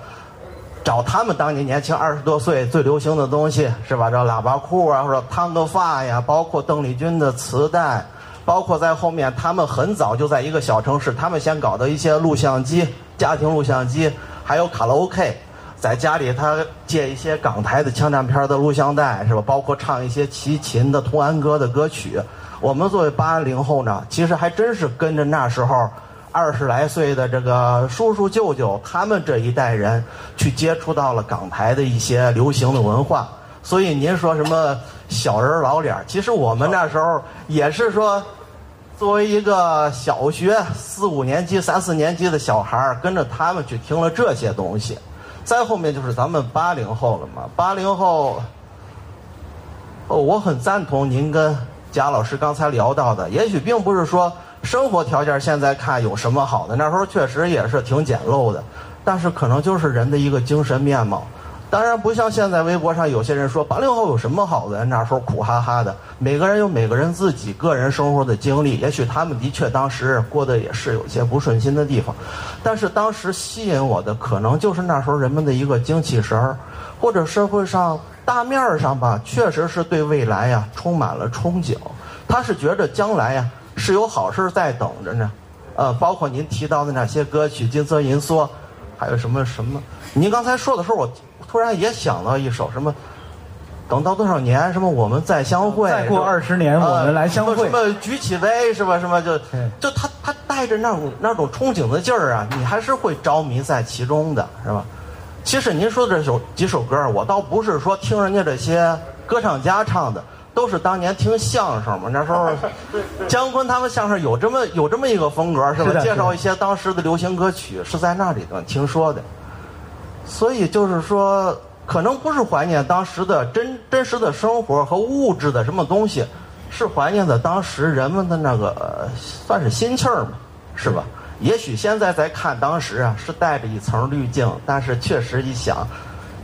Speaker 5: 找他们当年年轻二十多岁最流行的东西是吧？这喇叭裤啊，或者烫个发呀，包括邓丽君的磁带，包括在后面他们很早就在一个小城市，他们先搞的一些录像机、家庭录像机，还有卡拉 OK，在家里他借一些港台的枪战片的录像带是吧？包括唱一些齐秦的童安歌的歌曲。我们作为八零后呢，其实还真是跟着那时候。二十来岁的这个叔叔舅舅，他们这一代人去接触到了港台的一些流行的文化，所以您说什么小人老脸，其实我们那时候也是说，作为一个小学四五年级、三四年级的小孩儿跟着他们去听了这些东西。再后面就是咱们八零后了嘛，八零后，哦，我很赞同您跟贾老师刚才聊到的，也许并不是说。生活条件现在看有什么好的？那时候确实也是挺简陋的，但是可能就是人的一个精神面貌。当然不像现在微博上有些人说八零后有什么好的？那时候苦哈哈的。每个人有每个人自己个人生活的经历，也许他们的确当时过得也是有些不顺心的地方，但是当时吸引我的可能就是那时候人们的一个精气神儿，或者社会上大面上吧，确实是对未来呀充满了憧憬。他是觉着将来呀。是有好事在等着呢，呃，包括您提到的那些歌曲《金色银梭》，还有什么什么？您刚才说的时候，我突然也想到一首什么，等到多少年什么我们再相会，
Speaker 4: 再过二十年我们来相会，
Speaker 5: 什么举起杯是吧？什么就就他他带着那种那种憧憬的劲儿啊，你还是会着迷在其中的是吧？其实您说的这首几首歌，我倒不是说听人家这些歌唱家唱的。都是当年听相声嘛，那时候 姜昆他们相声有这么有这么一个风格是吧？介绍一些当时的流行歌曲是在那里头听说的，所以就是说，可能不是怀念当时的真真实的生活和物质的什么东西，是怀念的当时人们的那个算是心气儿嘛，是吧？也许现在在看当时啊，是带着一层滤镜，但是确实一想，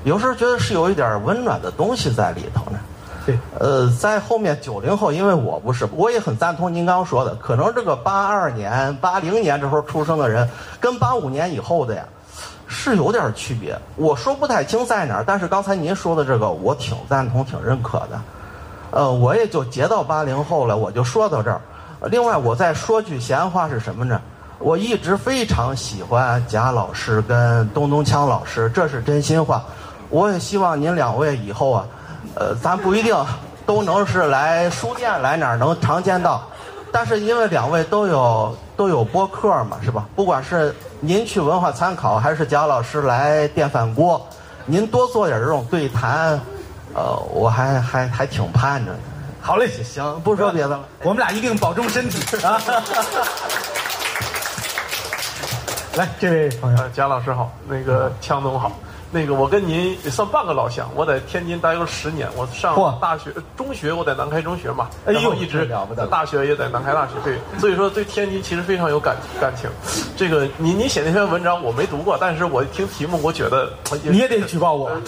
Speaker 5: 有时候觉得是有一点温暖的东西在里头呢。
Speaker 4: 对，
Speaker 5: 呃，在后面九零后，因为我不是，我也很赞同您刚刚说的，可能这个八二年、八零年这时候出生的人，跟八五年以后的呀，是有点区别。我说不太清在哪儿，但是刚才您说的这个，我挺赞同、挺认可的。呃，我也就截到八零后了，我就说到这儿。另外，我再说句闲话是什么呢？我一直非常喜欢贾老师跟东东锵老师，这是真心话。我也希望您两位以后啊。呃，咱不一定都能是来书店来哪儿能常见到，但是因为两位都有都有播客嘛，是吧？不管是您去文化参考，还是贾老师来电饭锅，您多做点这种对谈，呃，我还还还挺盼着的。
Speaker 4: 好嘞，
Speaker 5: 行，不说别的了，
Speaker 4: 我们俩一定保重身体啊！来，这位朋友，
Speaker 6: 贾老师好，那个强总好。那个，我跟您也算半个老乡。我在天津待了十年，我上大学、中学我在南开中学嘛，然后一直大学也在南开大学。对，所以说对天津其实非常有感感情。这个，你你写那篇文章我没读过，但是我听题目，我觉得
Speaker 4: 你也得举报我。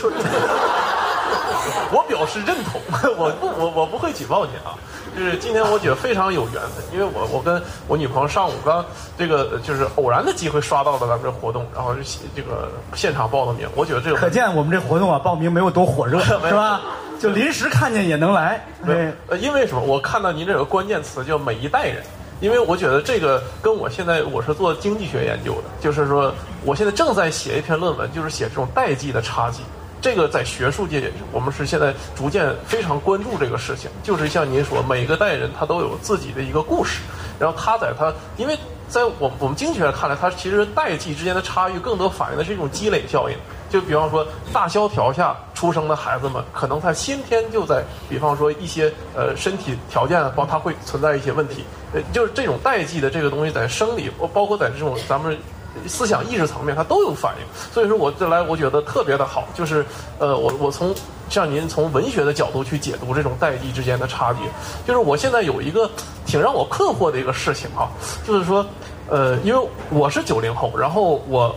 Speaker 6: 我表示认同，我不我我不会举报你啊。就是今天我觉得非常有缘分，因为我我跟我女朋友上午刚这个就是偶然的机会刷到了咱们这活动，然后是这个现场报的名。我觉得这个
Speaker 4: 可见我们这活动啊报名没有多火热，是吧？就临时看见也能来。对，
Speaker 6: 呃，因为什么？我看到您这有个关键词叫每一代人，因为我觉得这个跟我现在我是做经济学研究的，就是说我现在正在写一篇论文，就是写这种代际的差距。这个在学术界，我们是现在逐渐非常关注这个事情。就是像您说，每个代人他都有自己的一个故事，然后他在他，因为在我我们经济学看来，他其实代际之间的差异更多反映的是一种积累效应。就比方说大萧条下出生的孩子们，可能他先天就在，比方说一些呃身体条件，包括他会存在一些问题。呃，就是这种代际的这个东西，在生理，包括在这种咱们。思想意识层面，它都有反应，所以说我这来我觉得特别的好，就是呃，我我从像您从文学的角度去解读这种代际之间的差别，就是我现在有一个挺让我困惑的一个事情哈，就是说，呃，因为我是九零后，然后我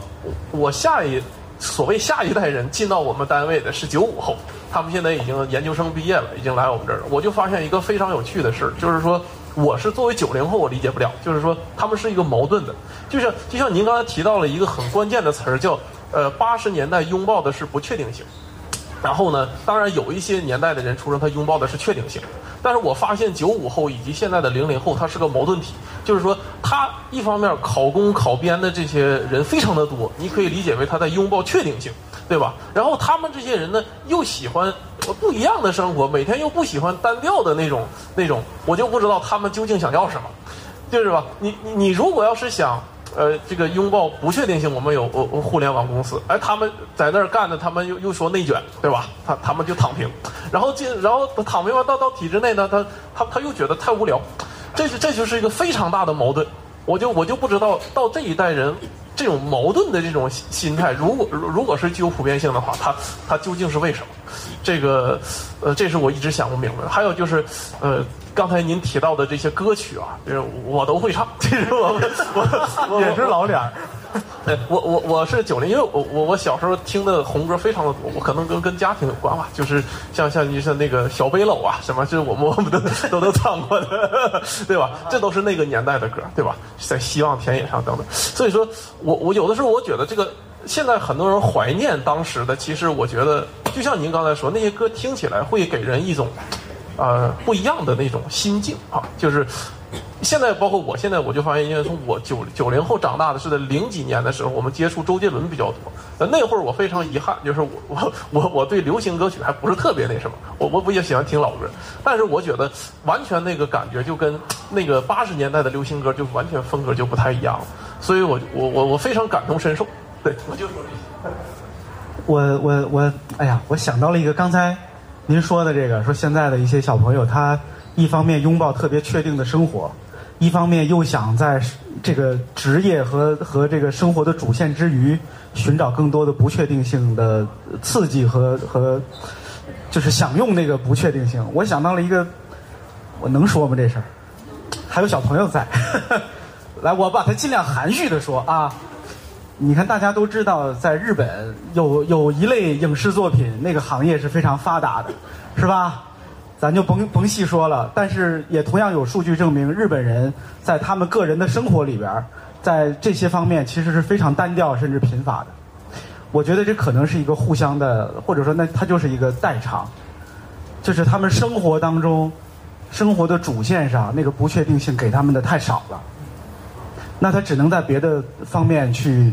Speaker 6: 我下一所谓下一代人进到我们单位的是九五后，他们现在已经研究生毕业了，已经来我们这儿了，我就发现一个非常有趣的事儿，就是说。我是作为九零后，我理解不了，就是说他们是一个矛盾的，就像就像您刚才提到了一个很关键的词儿，叫呃，八十年代拥抱的是不确定性。然后呢，当然有一些年代的人出生，他拥抱的是确定性。但是我发现九五后以及现在的零零后，他是个矛盾体，就是说他一方面考公考编的这些人非常的多，你可以理解为他在拥抱确定性，对吧？然后他们这些人呢，又喜欢不一样的生活，每天又不喜欢单调的那种那种，我就不知道他们究竟想要什么，就是吧？你你你如果要是想。呃，这个拥抱不确定性，我们有互联网公司，哎，他们在那儿干的，他们又又说内卷，对吧？他他们就躺平，然后进，然后躺平完到到体制内呢，他他他又觉得太无聊，这是这就是一个非常大的矛盾。我就我就不知道到这一代人这种矛盾的这种心态，如果如果是具有普遍性的话，它它究竟是为什么？这个呃，这是我一直想不明白。还有就是呃。刚才您提到的这些歌曲啊，就是我都会唱。其实我我
Speaker 3: 也是老脸儿。
Speaker 6: 我我我是九零，因为我我我小时候听的红歌非常的多，我可能跟跟家庭有关吧。就是像像你像那个小背篓啊，什么就是我们 我们都都都唱过的，对吧？这都是那个年代的歌，对吧？在希望田野上等等。所以说我我有的时候我觉得这个现在很多人怀念当时的，其实我觉得就像您刚才说，那些歌听起来会给人一种。呃，不一样的那种心境啊，就是现在，包括我现在，我就发现，因为从我九九零后长大的是在零几年的时候，我们接触周杰伦比较多。那会儿我非常遗憾，就是我 我我我对流行歌曲还不是特别那什么，我我不也喜欢听老歌，但是我觉得完全那个感觉就跟那个八十年代的流行歌就完全风格就不太一样了，所以我我我我非常感同身受。对，我就说这些。
Speaker 4: 我我我，哎呀，我想到了一个刚才。您说的这个，说现在的一些小朋友，他一方面拥抱特别确定的生活，一方面又想在这个职业和和这个生活的主线之余，寻找更多的不确定性的刺激和和，就是享用那个不确定性。我想到了一个，我能说吗这事儿？还有小朋友在，来，我把它尽量含蓄的说啊。你看，大家都知道，在日本有有一类影视作品，那个行业是非常发达的，是吧？咱就甭甭细说了。但是也同样有数据证明，日本人在他们个人的生活里边，在这些方面其实是非常单调甚至贫乏的。我觉得这可能是一个互相的，或者说那它就是一个代偿，就是他们生活当中，生活的主线上那个不确定性给他们的太少了，那他只能在别的方面去。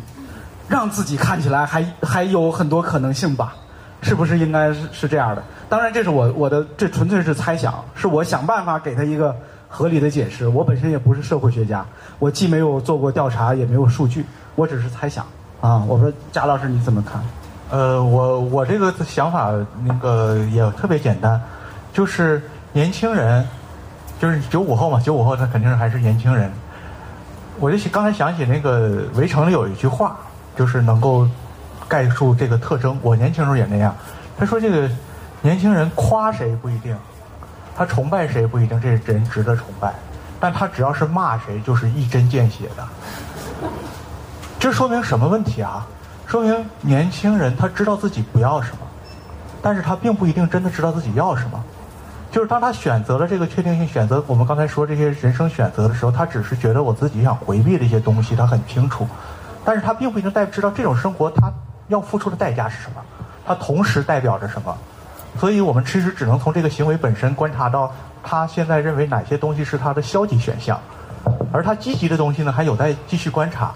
Speaker 4: 让自己看起来还还有很多可能性吧，是不是应该是是这样的？当然，这是我我的这纯粹是猜想，是我想办法给他一个合理的解释。我本身也不是社会学家，我既没有做过调查，也没有数据，我只是猜想啊。我说贾老师你怎么看？
Speaker 3: 呃，我我这个想法那个也特别简单，就是年轻人，就是九五后嘛，九五后他肯定还是年轻人。我就刚才想起那个《围城》里有一句话。就是能够概述这个特征。我年轻时候也那样。他说：“这个年轻人夸谁不一定，他崇拜谁不一定，这人值得崇拜。但他只要是骂谁，就是一针见血的。这说明什么问题啊？说明年轻人他知道自己不要什么，但是他并不一定真的知道自己要什么。就是当他选择了这个确定性，选择我们刚才说这些人生选择的时候，他只是觉得我自己想回避的一些东西，他很清楚。”但是他并不一定代知道这种生活他要付出的代价是什么，他同时代表着什么，所以我们其实只能从这个行为本身观察到他现在认为哪些东西是他的消极选项，而他积极的东西呢还有待继续观察，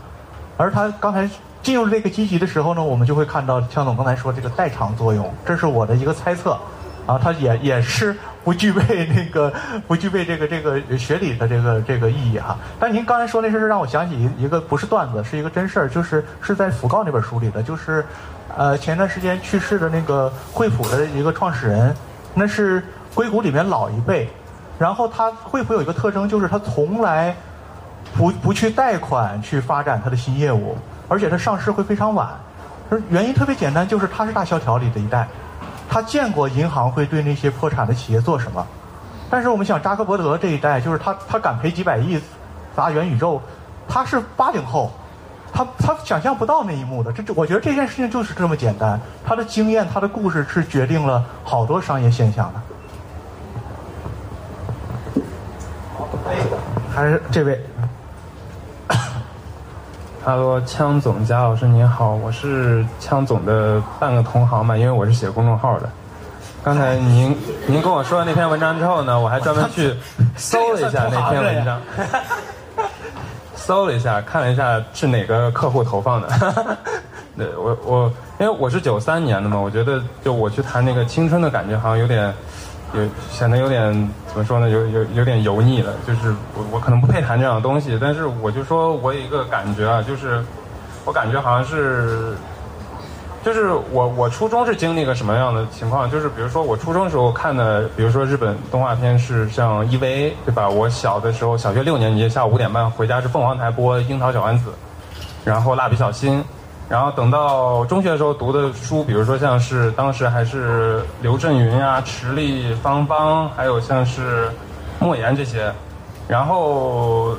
Speaker 3: 而他刚才进入这个积极的时候呢，我们就会看到向总刚才说这个代偿作用，这是我的一个猜测。啊，他也也是不具备那个不具备这个这个学理的这个这个意义哈。但您刚才说那事儿让我想起一个不是段子，是一个真事儿，就是是在讣告那本书里的，就是呃前段时间去世的那个惠普的一个创始人，那是硅谷里面老一辈，然后他惠普有一个特征，就是他从来不不去贷款去发展他的新业务，而且他上市会非常晚，原因特别简单，就是他是大萧条里的一代。他见过银行会对那些破产的企业做什么，但是我们想扎克伯德这一代，就是他他敢赔几百亿砸元宇宙，他是八零后，他他想象不到那一幕的。这这，我觉得这件事情就是这么简单。他的经验，他的故事是决定了好多商业现象的。
Speaker 4: 还是这位，
Speaker 7: 哈喽，枪总贾老师您好，我是枪总的半个同行嘛，因为我是写公众号的。刚才您您跟我说的那篇文章之后呢，我还专门去搜了一下那篇文章，搜了一下，看了一下是哪个客户投放的。对我我因为我是九三年的嘛，我觉得就我去谈那个青春的感觉，好像有点有显得有点怎么说呢，有有有点油腻了。就是我我可能不配谈这样的东西，但是我就说我有一个感觉啊，就是我感觉好像是。就是我，我初中是经历个什么样的情况？就是比如说我初中时候看的，比如说日本动画片是像 EVA，对吧？我小的时候，小学六年级下午五点半回家是凤凰台播《樱桃小丸子》，然后《蜡笔小新》，然后等到中学的时候读的书，比如说像是当时还是刘震云啊、池莉、芳芳，还有像是莫言这些，然后。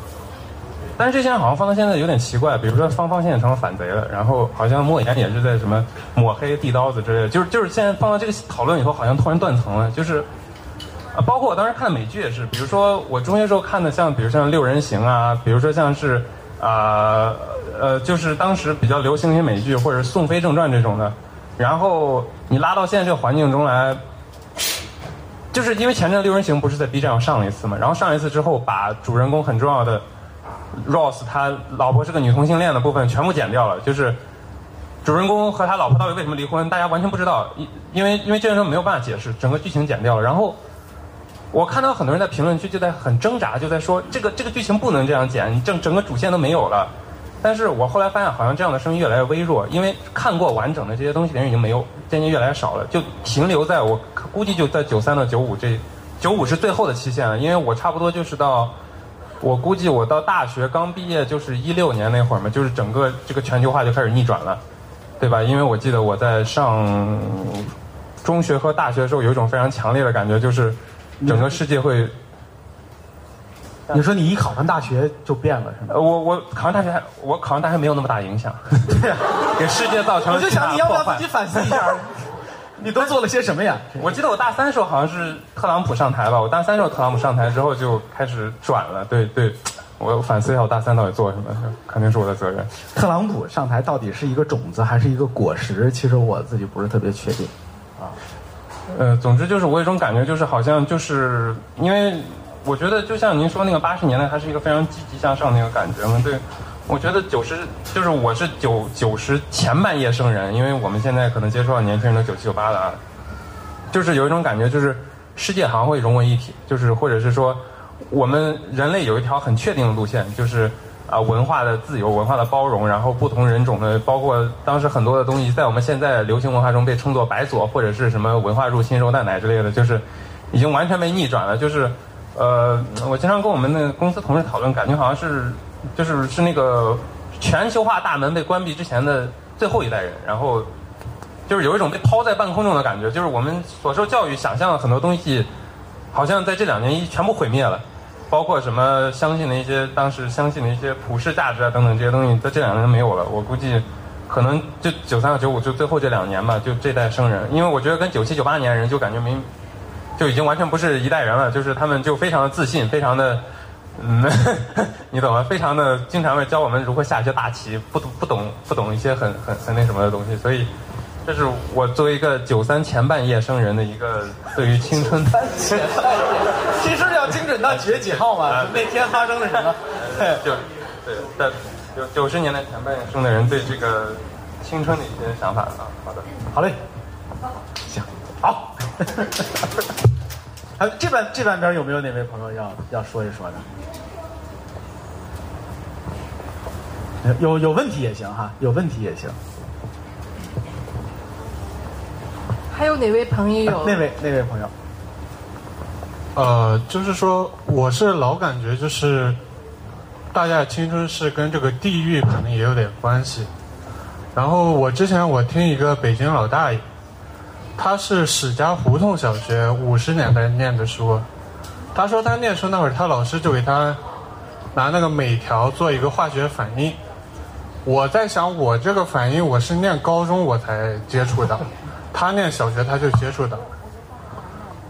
Speaker 7: 但是这些人好像放到现在有点奇怪，比如说芳芳现在成了反贼了，然后好像莫言也是在什么抹黑递刀子之类的，就是就是现在放到这个讨论以后，好像突然断层了，就是啊，包括我当时看美剧也是，比如说我中学时候看的像，比如像六人行啊，比如说像是啊，呃就是当时比较流行一些美剧或者是宋飞正传这种的，然后你拉到现在这个环境中来，就是因为前阵六人行不是在 B 站上上了一次嘛，然后上一次之后把主人公很重要的。Ross 他老婆是个女同性恋的部分全部剪掉了，就是主人公和他老婆到底为什么离婚，大家完全不知道，因因为因为这个时候没有办法解释，整个剧情剪掉了。然后我看到很多人在评论区就在很挣扎，就在说这个这个剧情不能这样剪，整整个主线都没有了。但是我后来发现，好像这样的声音越来越微弱，因为看过完整的这些东西的人已经没有，渐渐越来越少了，就停留在我估计就在九三到九五这，九五是最后的期限了，因为我差不多就是到。我估计我到大学刚毕业就是一六年那会儿嘛，就是整个这个全球化就开始逆转了，对吧？因为我记得我在上中学和大学的时候，有一种非常强烈的感觉，就是整个世界会。
Speaker 4: 你说你一考上大学就变了是吗？
Speaker 7: 我我考上大学还我考上大学没有那么大影响，
Speaker 4: 对呀，
Speaker 7: 给世界造成了
Speaker 4: 我就想你要不要自己反思一下？你都做了些什么呀？
Speaker 7: 我记得我大三的时候好像是特朗普上台吧。我大三时候特朗普上台之后就开始转了。对对，我反思一下我大三到底做了什么，肯定是我的责任。
Speaker 4: 特朗普上台到底是一个种子还是一个果实？其实我自己不是特别确定。啊，
Speaker 7: 呃，总之就是我有一种感觉，就是好像就是因为我觉得就像您说那个八十年代，它是一个非常积极向上的一个感觉嘛。对。我觉得九十就是我是九九十前半夜生人，因为我们现在可能接触到年轻人都九七九八的啊，就是有一种感觉，就是世界好像会融为一体，就是或者是说我们人类有一条很确定的路线，就是啊文化的自由、文化的包容，然后不同人种的，包括当时很多的东西，在我们现在流行文化中被称作白左或者是什么文化入侵、肉蛋奶之类的，就是已经完全被逆转了。就是呃，我经常跟我们的公司同事讨论，感觉好像是。就是是那个全球化大门被关闭之前的最后一代人，然后就是有一种被抛在半空中的感觉，就是我们所受教育想象的很多东西，好像在这两年一全部毁灭了，包括什么相信的一些当时相信的一些普世价值啊等等这些东西，在这两年没有了。我估计可能就九三和九五就最后这两年吧，就这代生人，因为我觉得跟九七九八年人就感觉没就已经完全不是一代人了，就是他们就非常的自信，非常的。嗯，你懂吗？非常的经常会教我们如何下一些大棋，不懂不懂不懂一些很很很那什么的东西，所以这是我作为一个九三前半夜生人的一个对于青春。
Speaker 4: 前半夜，其实要精准到几月几号嘛？那天发生了什么？
Speaker 7: 就对，在九九十年代前半夜生的人对这个青春的一些想法啊。好的，
Speaker 4: 好嘞，行，好。还 这半这半边有没有哪位朋友要要说一说的？有有问题也行哈，有问题也行。
Speaker 2: 还有哪位朋友有？
Speaker 4: 那位那位朋友。
Speaker 8: 呃，就是说，我是老感觉就是，大家的青春是跟这个地域可能也有点关系。然后我之前我听一个北京老大爷。他是史家胡同小学五十年代念的书，他说他念书那会儿，他老师就给他拿那个镁条做一个化学反应。我在想，我这个反应我是念高中我才接触的，他念小学他就接触的。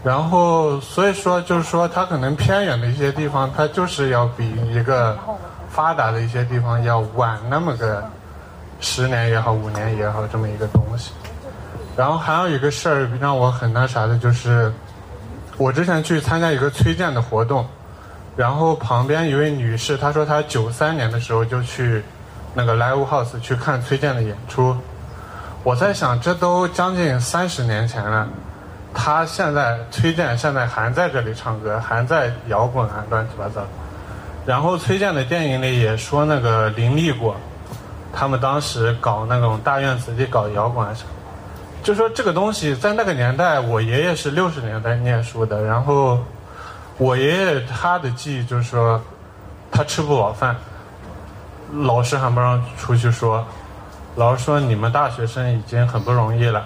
Speaker 8: 然后所以说就是说他可能偏远的一些地方，他就是要比一个。发达的一些地方要晚那么个十年也好，五年也好，这么一个东西。然后还有一个事儿让我很那啥的，就是我之前去参加一个崔健的活动，然后旁边一位女士，她说她九三年的时候就去那个 Live House 去看崔健的演出。我在想，这都将近三十年前了，他现在崔健现在还在这里唱歌，还在摇滚啊，乱七八糟。然后崔健的电影里也说那个林立过，他们当时搞那种大院子里搞摇滚啊什么。就说这个东西在那个年代，我爷爷是六十年代念书的，然后我爷爷他的记忆就是说，他吃不饱饭，老师还不让出去说，老师说你们大学生已经很不容易了，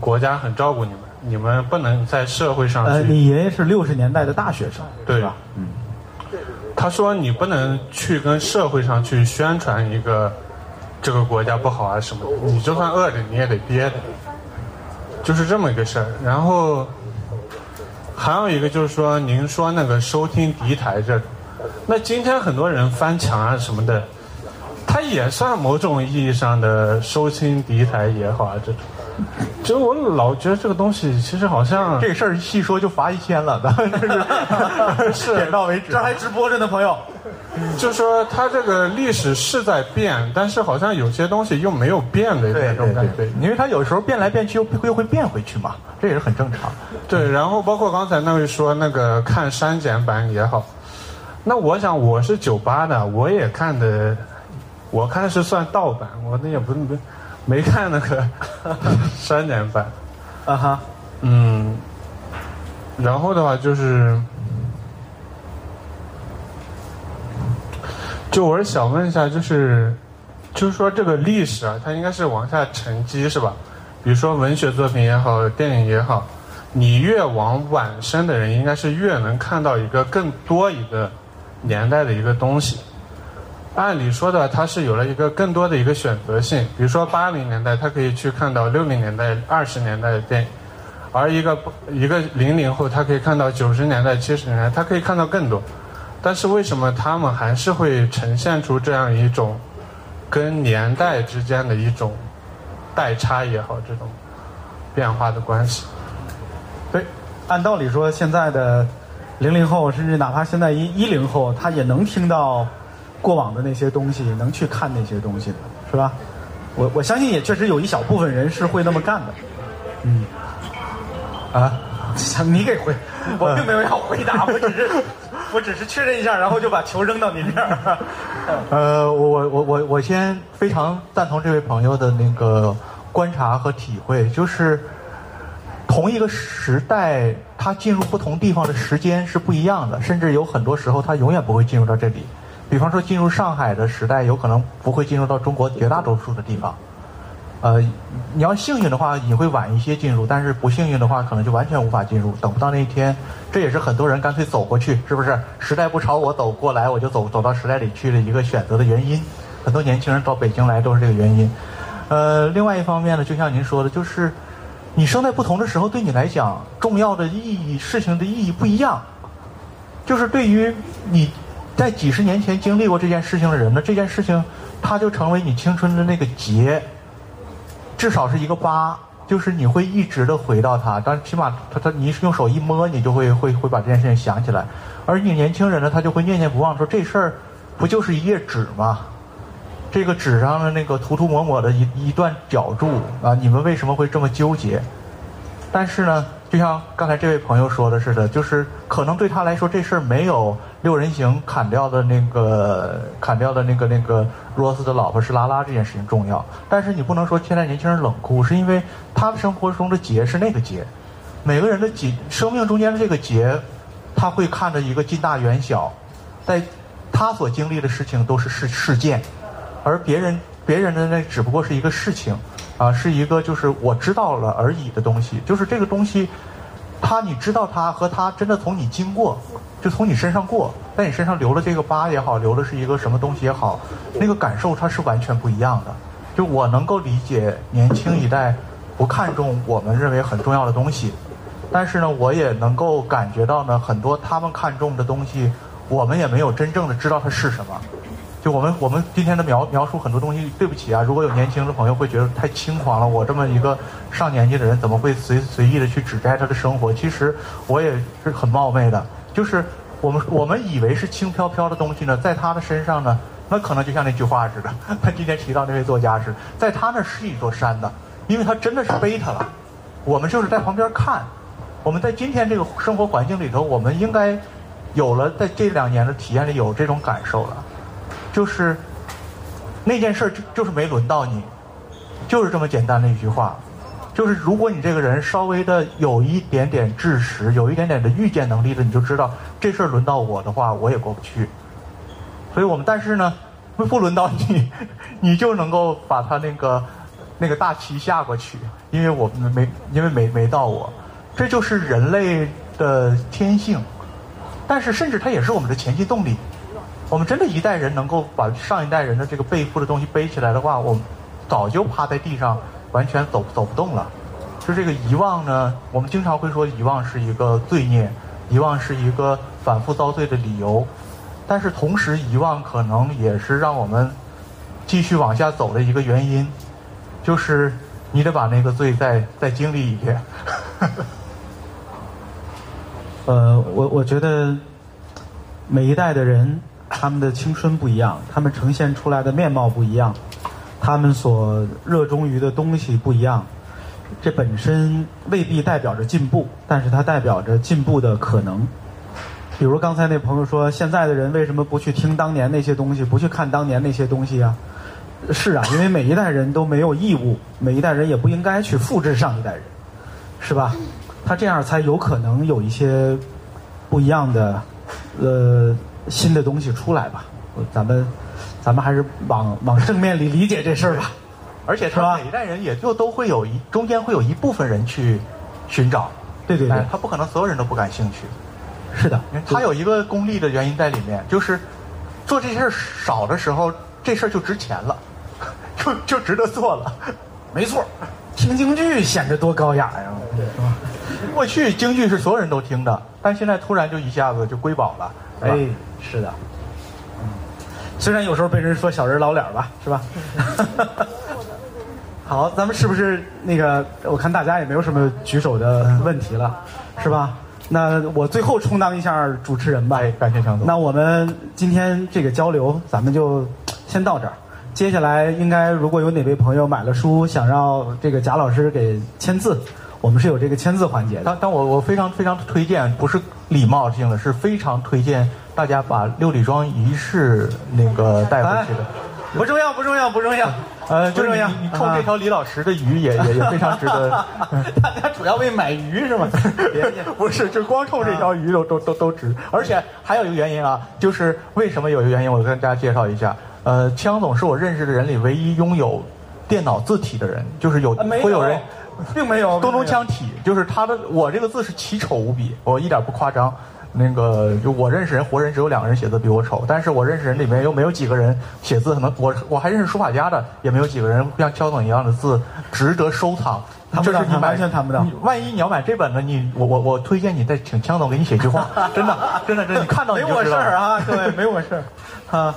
Speaker 8: 国家很照顾你们，你们不能在社会上
Speaker 4: 呃，你爷爷是六十年代的大学生，
Speaker 8: 对。
Speaker 4: 吧？嗯，
Speaker 8: 他说你不能去跟社会上去宣传一个这个国家不好啊什么的，你就算饿着你也得憋着，就是这么一个事儿。然后还有一个就是说，您说那个收听敌台这，那今天很多人翻墙啊什么的，它也算某种意义上的收听敌台也好啊这种。就我老觉得这个东西其实好像
Speaker 3: 这事儿细说就罚一千了，咱们这是 点到为止。
Speaker 4: 这还直播着呢，朋友。
Speaker 8: 就是说它这个历史是在变，但是好像有些东西又没有变的那
Speaker 3: 对对
Speaker 8: 种感觉。
Speaker 3: 对，因为它有时候变来变去又又会变回去嘛，这也是很正常。
Speaker 8: 对，然后包括刚才那位说那个看删减版也好，那我想我是九八的，我也看的，我看是算盗版，我那也不没没看那个 删减版。
Speaker 4: 啊哈，
Speaker 8: 嗯，然后的话就是，就我是想问一下，就是，就是说这个历史啊，它应该是往下沉积是吧？比如说文学作品也好，电影也好，你越往晚生的人，应该是越能看到一个更多一个年代的一个东西。按理说的话，它是有了一个更多的一个选择性。比如说八零年代，他可以去看到六零年代、二十年代的电影，而一个一个零零后，他可以看到九十年代、七十年代，他可以看到更多。但是为什么他们还是会呈现出这样一种跟年代之间的一种代差也好，这种变化的关系？
Speaker 4: 对，按道理说，现在的零零后，甚至哪怕现在一一零后，他也能听到过往的那些东西，能去看那些东西的，是吧？我我相信也确实有一小部分人是会那么干的。嗯，啊，你给回，我并没有要回答，我只是我只是确认一下，然后就把球扔到您这儿。
Speaker 3: 呃，我我我我我先非常赞同这位朋友的那个观察和体会，就是同一个时代，它进入不同地方的时间是不一样的，甚至有很多时候它永远不会进入到这里。比方说，进入上海的时代，有可能不会进入到中国绝大多数的地方。呃，你要幸运的话，你会晚一些进入；但是不幸运的话，可能就完全无法进入，等不到那一天。这也是很多人干脆走过去，是不是？时代不朝我走过来，我就走走到时代里去的一个选择的原因。很多年轻人到北京来都是这个原因。呃，另外一方面呢，就像您说的，就是你生在不同的时候，对你来讲重要的意义、事情的意义不一样。就是对于你在几十年前经历过这件事情的人呢，这件事情它就成为你青春的那个结。至少是一个疤，就是你会一直的回到它，但起码它它你用手一摸，你就会会会把这件事情想起来。而你年轻人呢，他就会念念不忘，说这事儿不就是一页纸吗？这个纸上的那个涂涂抹抹的一一段脚注啊，你们为什么会这么纠结？但是呢，就像刚才这位朋友说的似的，就是可能对他来说这事儿没有六人行砍掉的那个砍掉的那个那个罗斯的老婆是拉拉这件事情重要。但是你不能说现在年轻人冷酷，是因为他生活中的结是那个结，每个人的结生命中间的这个结，他会看着一个近大远小，在他所经历的事情都是事事件，而别人别人的那只不过是一个事情。啊，是一个就是我知道了而已的东西，就是这个东西，它你知道它和它真的从你经过，就从你身上过，在你身上留了这个疤也好，留的是一个什么东西也好，那个感受它是完全不一样的。就我能够理解年轻一代不看重我们认为很重要的东西，但是呢，我也能够感觉到呢，很多他们看重的东西，我们也没有真正的知道它是什么。就我们我们今天的描描述很多东西，对不起啊，如果有年轻的朋友会觉得太轻狂了，我这么一个上年纪的人怎么会随随意的去指摘他的生活？其实我也是很冒昧的，就是我们我们以为是轻飘飘的东西呢，在他的身上呢，那可能就像那句话似的，他今天提到那位作家是在他那是一座山的，因为他真的是背他了，我们就是在旁边看，我们在今天这个生活环境里头，我们应该有了在这两年的体验里有这种感受了。就是那件事就就是没轮到你，就是这么简单的一句话。就是如果你这个人稍微的有一点点智识，有一点点的预见能力的，你就知道这事儿轮到我的话，我也过不去。所以我们但是呢，不不轮到你，你就能够把他那个那个大旗下过去，因为我们没因为没没到我，这就是人类的天性。但是甚至它也是我们的前进动力。我们真的一代人能够把上一代人的这个背负的东西背起来的话，我们早就趴在地上，完全走走不动了。就这个遗忘呢，我们经常会说遗忘是一个罪孽，遗忘是一个反复遭罪的理由。但是同时，遗忘可能也是让我们继续往下走的一个原因，就是你得把那个罪再 再经历一遍。
Speaker 4: 呃，我我觉得每一代的人。他们的青春不一样，他们呈现出来的面貌不一样，他们所热衷于的东西不一样，这本身未必代表着进步，但是它代表着进步的可能。比如刚才那朋友说，现在的人为什么不去听当年那些东西，不去看当年那些东西啊？是啊，因为每一代人都没有义务，每一代人也不应该去复制上一代人，是吧？他这样才有可能有一些不一样的，呃。新的东西出来吧，咱们，咱们还是往往正面里理解这事儿吧。
Speaker 3: 而且他每一代人也就都会有一中间会有一部分人去寻找，
Speaker 4: 对对对，
Speaker 3: 他不可能所有人都不感兴趣。
Speaker 4: 是的，
Speaker 3: 他有一个功利的原因在里面，就是做这事儿少的时候，这事儿就值钱了，就就值得做了。
Speaker 4: 没错，听京剧显得多高雅呀，是吧？
Speaker 3: 过去京剧是所有人都听的，但现在突然就一下子就瑰宝了，
Speaker 4: 哎。是的，嗯，虽然有时候被人说小人老脸吧，是吧？好，咱们是不是那个？我看大家也没有什么举手的问题了，是吧？那我最后充当一下主持人吧。
Speaker 3: 感谢强总。
Speaker 4: 那我们今天这个交流，咱们就先到这儿。接下来应该如果有哪位朋友买了书，想让这个贾老师给签字，我们是有这个签字环节的。
Speaker 3: 但但我我非常非常推荐，不是礼貌性的，是非常推荐。大家把六里庄仪式那个带回去的，
Speaker 4: 不重要，不重要，不重要。
Speaker 3: 呃，就重要。你冲这条李老师的鱼也也也非常值得。
Speaker 4: 大家主要为买鱼是吗？
Speaker 3: 不是，就光冲这条鱼都都都都值。而且还有一个原因啊，就是为什么有一个原因，我跟大家介绍一下。呃，枪总是我认识的人里唯一拥有电脑字体的人，就是有会有人，
Speaker 4: 并没有
Speaker 3: 东东枪体，就是他的我这个字是奇丑无比，我一点不夸张。那个就我认识人，活人只有两个人写字比我丑，但是我认识人里面又没有几个人写字可能我我还认识书法家的，也没有几个人像肖总一样的字值得收藏。
Speaker 4: 就是你完全谈不到。
Speaker 3: 万一你要买这本呢？你我我我推荐你再请枪总给你写句话，真的真的真的，你看到你。
Speaker 4: 没我事儿啊，各位 没我事儿啊。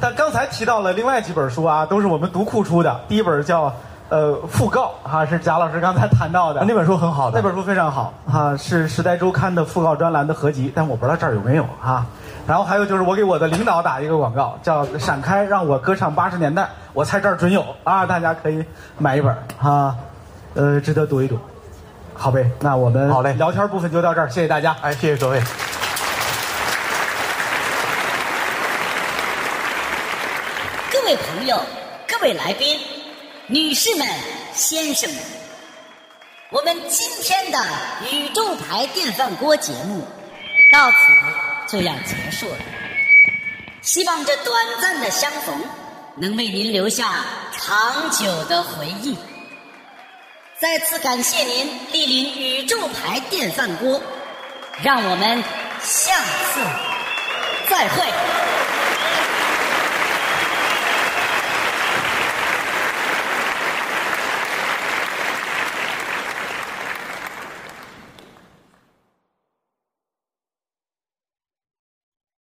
Speaker 4: 但刚才提到了另外几本书啊，都是我们读库出的。第一本叫。呃，讣告哈是贾老师刚才谈到的
Speaker 3: 那本书很好的，
Speaker 4: 那本书非常好哈，是《时代周刊》的讣告专栏的合集，但我不知道这儿有没有哈。然后还有就是我给我的领导打一个广告，叫《闪开，让我歌唱八十年代》，我猜这儿准有啊，大家可以买一本哈，呃，值得读一读。好呗，那我们
Speaker 3: 好嘞，
Speaker 4: 聊天部分就到这儿，谢谢大家，
Speaker 3: 哎，谢谢各位，
Speaker 1: 各位朋友，各位来宾。女士们、先生们，我们今天的宇宙牌电饭锅节目到此就要结束了。希望这短暂的相逢能为您留下长久的回忆。再次感谢您莅临宇宙牌电饭锅，让我们下次再会。